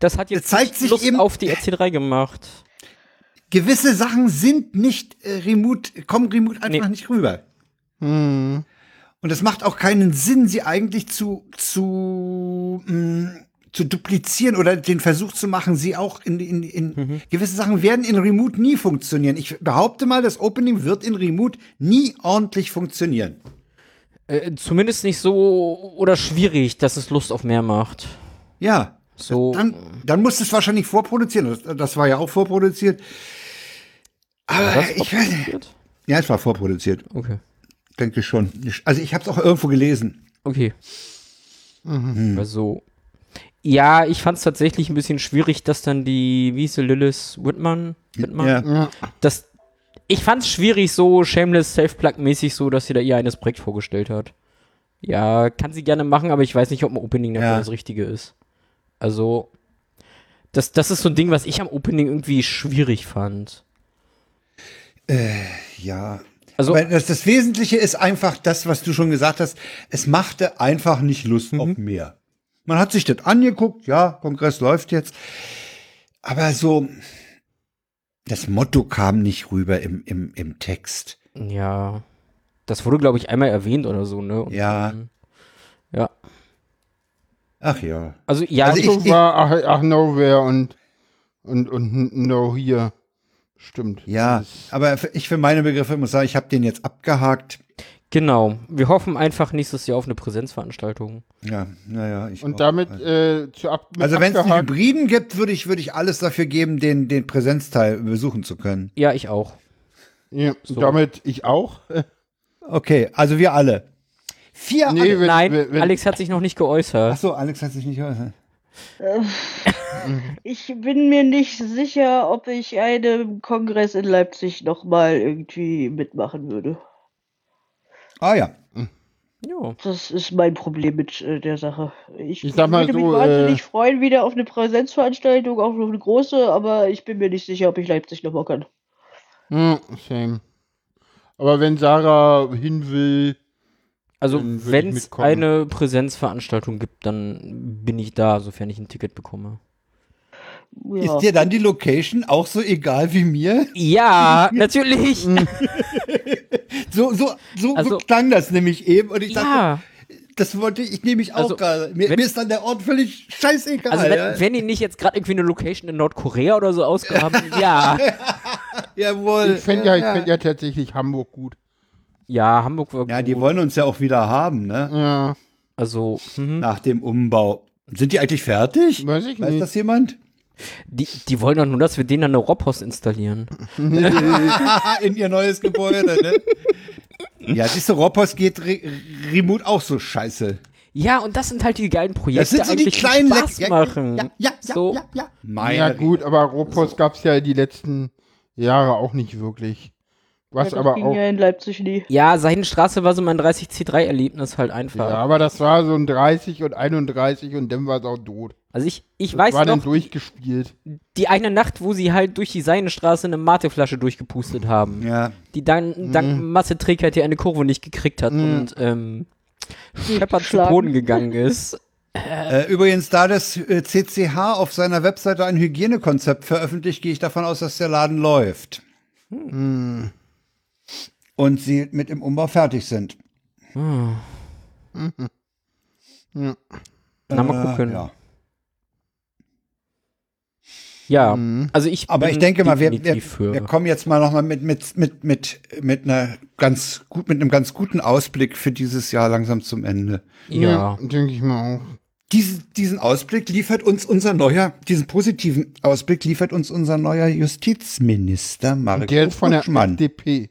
Das hat jetzt Das zeigt nicht sich Lust eben- auf die RC3 gemacht. gewisse Sachen sind nicht äh, remote, kommen remote einfach Nee. nicht rüber. Hm. Und es macht auch keinen Sinn, sie eigentlich zu, zu, mh, zu duplizieren oder den Versuch zu machen, sie auch in, in, in Mhm. gewisse Sachen werden in Remote nie funktionieren. Ich behaupte mal, das Opening wird in Remote nie ordentlich funktionieren. Äh, zumindest nicht so oder schwierig, dass es Lust auf mehr macht. Ja. So. Dann, dann muss es wahrscheinlich vorproduzieren. Das, das war ja auch vorproduziert. Aber das ich weiß? Ja, es war vorproduziert. Okay. Denke schon. Also ich habe es auch irgendwo gelesen. Okay. Also. Ja, ich fand es tatsächlich ein bisschen schwierig, dass dann die, wie hieß sie, Lilith Whitman? Whitman? Ja. Das, ich fand es schwierig, so shameless, self-plug-mäßig, so, dass sie da ihr eines Projekt vorgestellt hat. Ja, kann sie gerne machen, aber ich weiß nicht, ob ein Opening dafür Ja. das Richtige ist. Also, das, das ist so ein Ding, was ich am Opening irgendwie schwierig fand. Ja. Also- Aber das, das Wesentliche ist einfach das, was du schon gesagt hast. Es machte einfach nicht Lust auf mehr. Man hat sich das angeguckt, ja, Kongress läuft jetzt. Aber so, das Motto kam nicht rüber im, im, im Text. Ja. Das wurde, glaube ich, einmal erwähnt oder so, ne? Und Ja. dann- Ja. Ach ja. Also, ja, Also ich, war ach, ach Nowhere und, und, und No hier. Stimmt. Ja, aber ich für meine Begriffe muss sagen, ich habe den jetzt abgehakt. Genau. Wir hoffen einfach nächstes Jahr auf eine Präsenzveranstaltung. Ja, naja, ich Und auch. damit äh, zu ab Also wenn es Hybriden gibt, würde ich, würde ich alles dafür geben, den, den Präsenzteil besuchen zu können. Ja, ich auch. Ja, So. damit ich auch. Äh, Okay, also wir alle. Vier Nee, alle. wenn- Nein, wenn- wenn- Alex hat sich noch nicht geäußert. Achso, Alex hat sich nicht gehört. <laughs> Ich bin mir nicht sicher, ob ich einen Kongress in Leipzig nochmal irgendwie mitmachen würde. Ah ja. Ja. Das ist mein Problem mit äh, der Sache. Ich, Ich sag mal würde mich so, wahnsinnig äh, freuen, wieder auf eine Präsenzveranstaltung, auch auf eine große, aber ich bin mir nicht sicher, ob ich Leipzig nochmal kann. hm, same. Aber wenn Sarah hin will, Also, wenn es eine Präsenzveranstaltung gibt, dann bin ich da, sofern ich ein Ticket bekomme. Ja. Ist dir dann die Location auch so egal wie mir? Ja, <laughs> natürlich. <laughs> So, so, so, Also- so klang das nämlich eben. Und ich dachte, ja. das wollte ich nämlich auch Also, gerade. Mir, wenn- mir ist dann der Ort völlig scheißegal. Also, wenn, ja? wenn die nicht jetzt gerade irgendwie eine Location in Nordkorea oder so ausgraben, <laughs> ja. Jawohl. ich fände ja, ich fänd ja tatsächlich Hamburg gut. Ja, Hamburg war ja, die gut. wollen uns ja auch wieder haben, ne? Ja, Also, mhm. Nach dem Umbau. Sind die eigentlich fertig? weiß ich Weiß nicht. das jemand? Die, die wollen doch nur, dass wir denen dann eine Robhost installieren. <laughs> In ihr neues Gebäude, ne? Ja, siehst du, Roppos geht re remote auch so scheiße. Ja, und das sind halt die geilen Projekte, Das sind so die eigentlich, kleinen Spaß Leck- machen. Ja, ja, ja, so, ja, ja. Meine ja gut, aber Ropos gab es ja die letzten Jahre auch nicht wirklich. Was Ja, das aber ging auch. ja in Leipzig nie. Ja, Seidenstraße war so mein 30C3-Erlebnis halt einfach. Ja, aber das war so ein 30 und 31 und dann war es auch tot. Also ich, ich Das weiß war dann noch, durchgespielt. die eine Nacht, wo sie halt durch die Seidenstraße eine Mateflasche durchgepustet haben, Ja. die dann dank Masseträgheit die eine Kurve nicht gekriegt hat Mhm. und ähm, scheppert zu. Boden gegangen ist. <laughs> Äh, übrigens, da das äh, CCH auf seiner Webseite ein Hygienekonzept veröffentlicht, gehe ich davon aus, dass der Laden läuft. Hm. Und sie mit dem Umbau fertig sind. Ja. Na, mal Äh, gucken. ja. Ja, Mhm. also ich Aber bin ich denke mal, wir, wir, wir kommen jetzt mal nochmal mit, mit, mit, mit, mit einer ganz gut, mit einem ganz guten Ausblick für dieses Jahr langsam zum Ende. ja. denke ich mal auch. Diesen, diesen Ausblick liefert uns unser neuer, diesen positiven Ausblick liefert uns unser neuer Justizminister Der ist von der. FDP.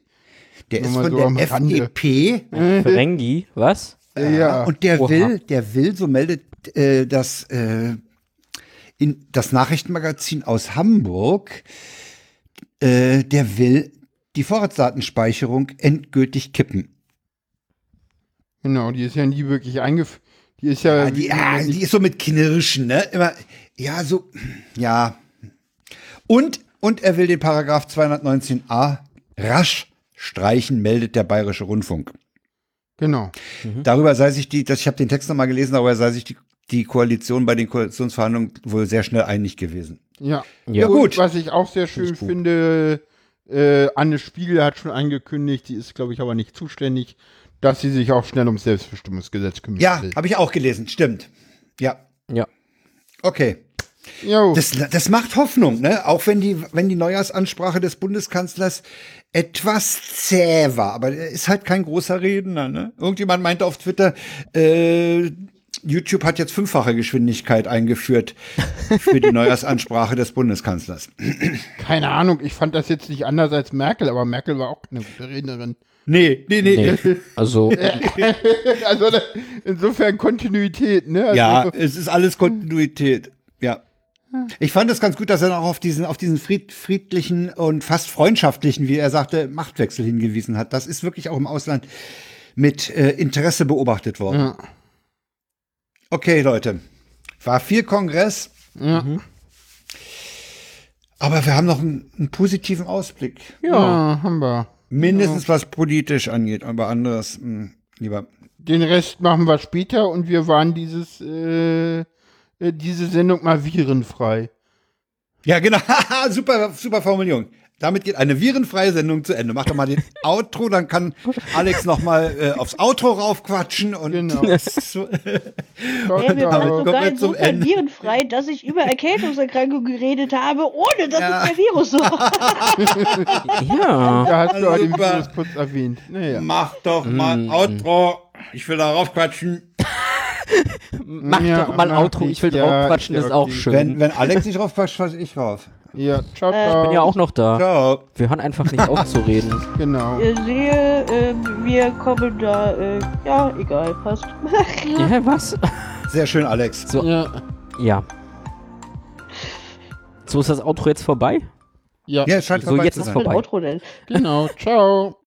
Der ist Nur mal von so der. FDP Ferengi, was? Ja. und der Oha. will, der will, so meldet äh, das, äh, in das Nachrichtenmagazin aus Hamburg, äh, der will die Vorratsdatenspeicherung endgültig kippen. Genau, die ist ja nie wirklich eingeführt. Die ist ja. Ja, die, ja, die ist so mit Knirschen, ne? Immer, ja, so, ja. Und, und er will den Paragraph 219a rasch streichen, meldet der Bayerische Rundfunk. genau. Darüber sei sich die, das, ich habe den Text nochmal gelesen, darüber sei sich die, die Koalition bei den Koalitionsverhandlungen wohl sehr schnell einig gewesen. Ja. Ja. Und gut. Was ich auch sehr schön finde, äh, Anne Spiegel hat schon angekündigt, die ist, glaube ich, aber nicht zuständig, dass sie sich auch schnell ums Selbstbestimmungsgesetz kümmern Ja, habe ich auch gelesen, stimmt. Ja, Ja. okay. Jo. Das, das macht Hoffnung, ne? Auch wenn die, wenn die Neujahrsansprache des Bundeskanzlers etwas zäh war, aber er ist halt kein großer Redner, ne? Irgendjemand meinte auf Twitter, äh, YouTube hat jetzt fünffache Geschwindigkeit eingeführt für die Neujahrsansprache des Bundeskanzlers. Keine Ahnung, ich fand das jetzt nicht anders als Merkel, aber Merkel war auch eine gute Rednerin. Nee, nee, nee. Nee. Also, <laughs> also insofern Kontinuität, ne? Also, Ja, es ist alles Kontinuität. Ja. Ich fand es ganz gut, dass er noch auf diesen, auf diesen fried, friedlichen und fast freundschaftlichen, wie er sagte, Machtwechsel hingewiesen hat. Das ist wirklich auch im Ausland mit äh, Interesse beobachtet worden. Ja. Okay, Leute. War viel Kongress, Ja. aber wir haben noch einen, einen positiven Ausblick. ja, haben wir. Mindestens was politisch angeht, aber anderes mh, lieber. Den Rest machen wir später und wir waren dieses, äh, äh, diese Sendung mal virenfrei. Ja, genau. <laughs> super, super Formulierung. Damit geht eine virenfreie Sendung zu Ende. Mach doch mal den Outro, dann kann Alex noch mal äh, aufs Outro raufquatschen und Genau. <laughs> so, Ciao, Ja, wir waren sogar insofern Ende. virenfrei, dass ich über Erkältungserkrankungen geredet habe, ohne dass Ja. es der Virus war. <laughs> Ja. Da hast du auch den. Virus kurz erwähnt. Naja. mach doch mal Outro. Ich will da raufquatschen. <laughs> Mach Ja, doch mal mach Outro, ich will ich. Ja, draufquatschen, ist ist ja auch schön. Wenn, wenn Alex nicht raufquatscht, fasse ich rauf. Ja, ciao, Äh, ciao. bin ja auch noch da. Ciao. Wir hören einfach nicht auf zu reden. <laughs> Genau. Ihr sehe, äh, wir kommen da, äh, ja, egal, passt. <laughs> Ja, was? Sehr schön, Alex. So, Ja. ja. So ist das Outro jetzt vorbei? Ja, Ja, es scheint So, vorbei jetzt zu ist sein. Ein vorbei. Outro denn? genau. Ciao.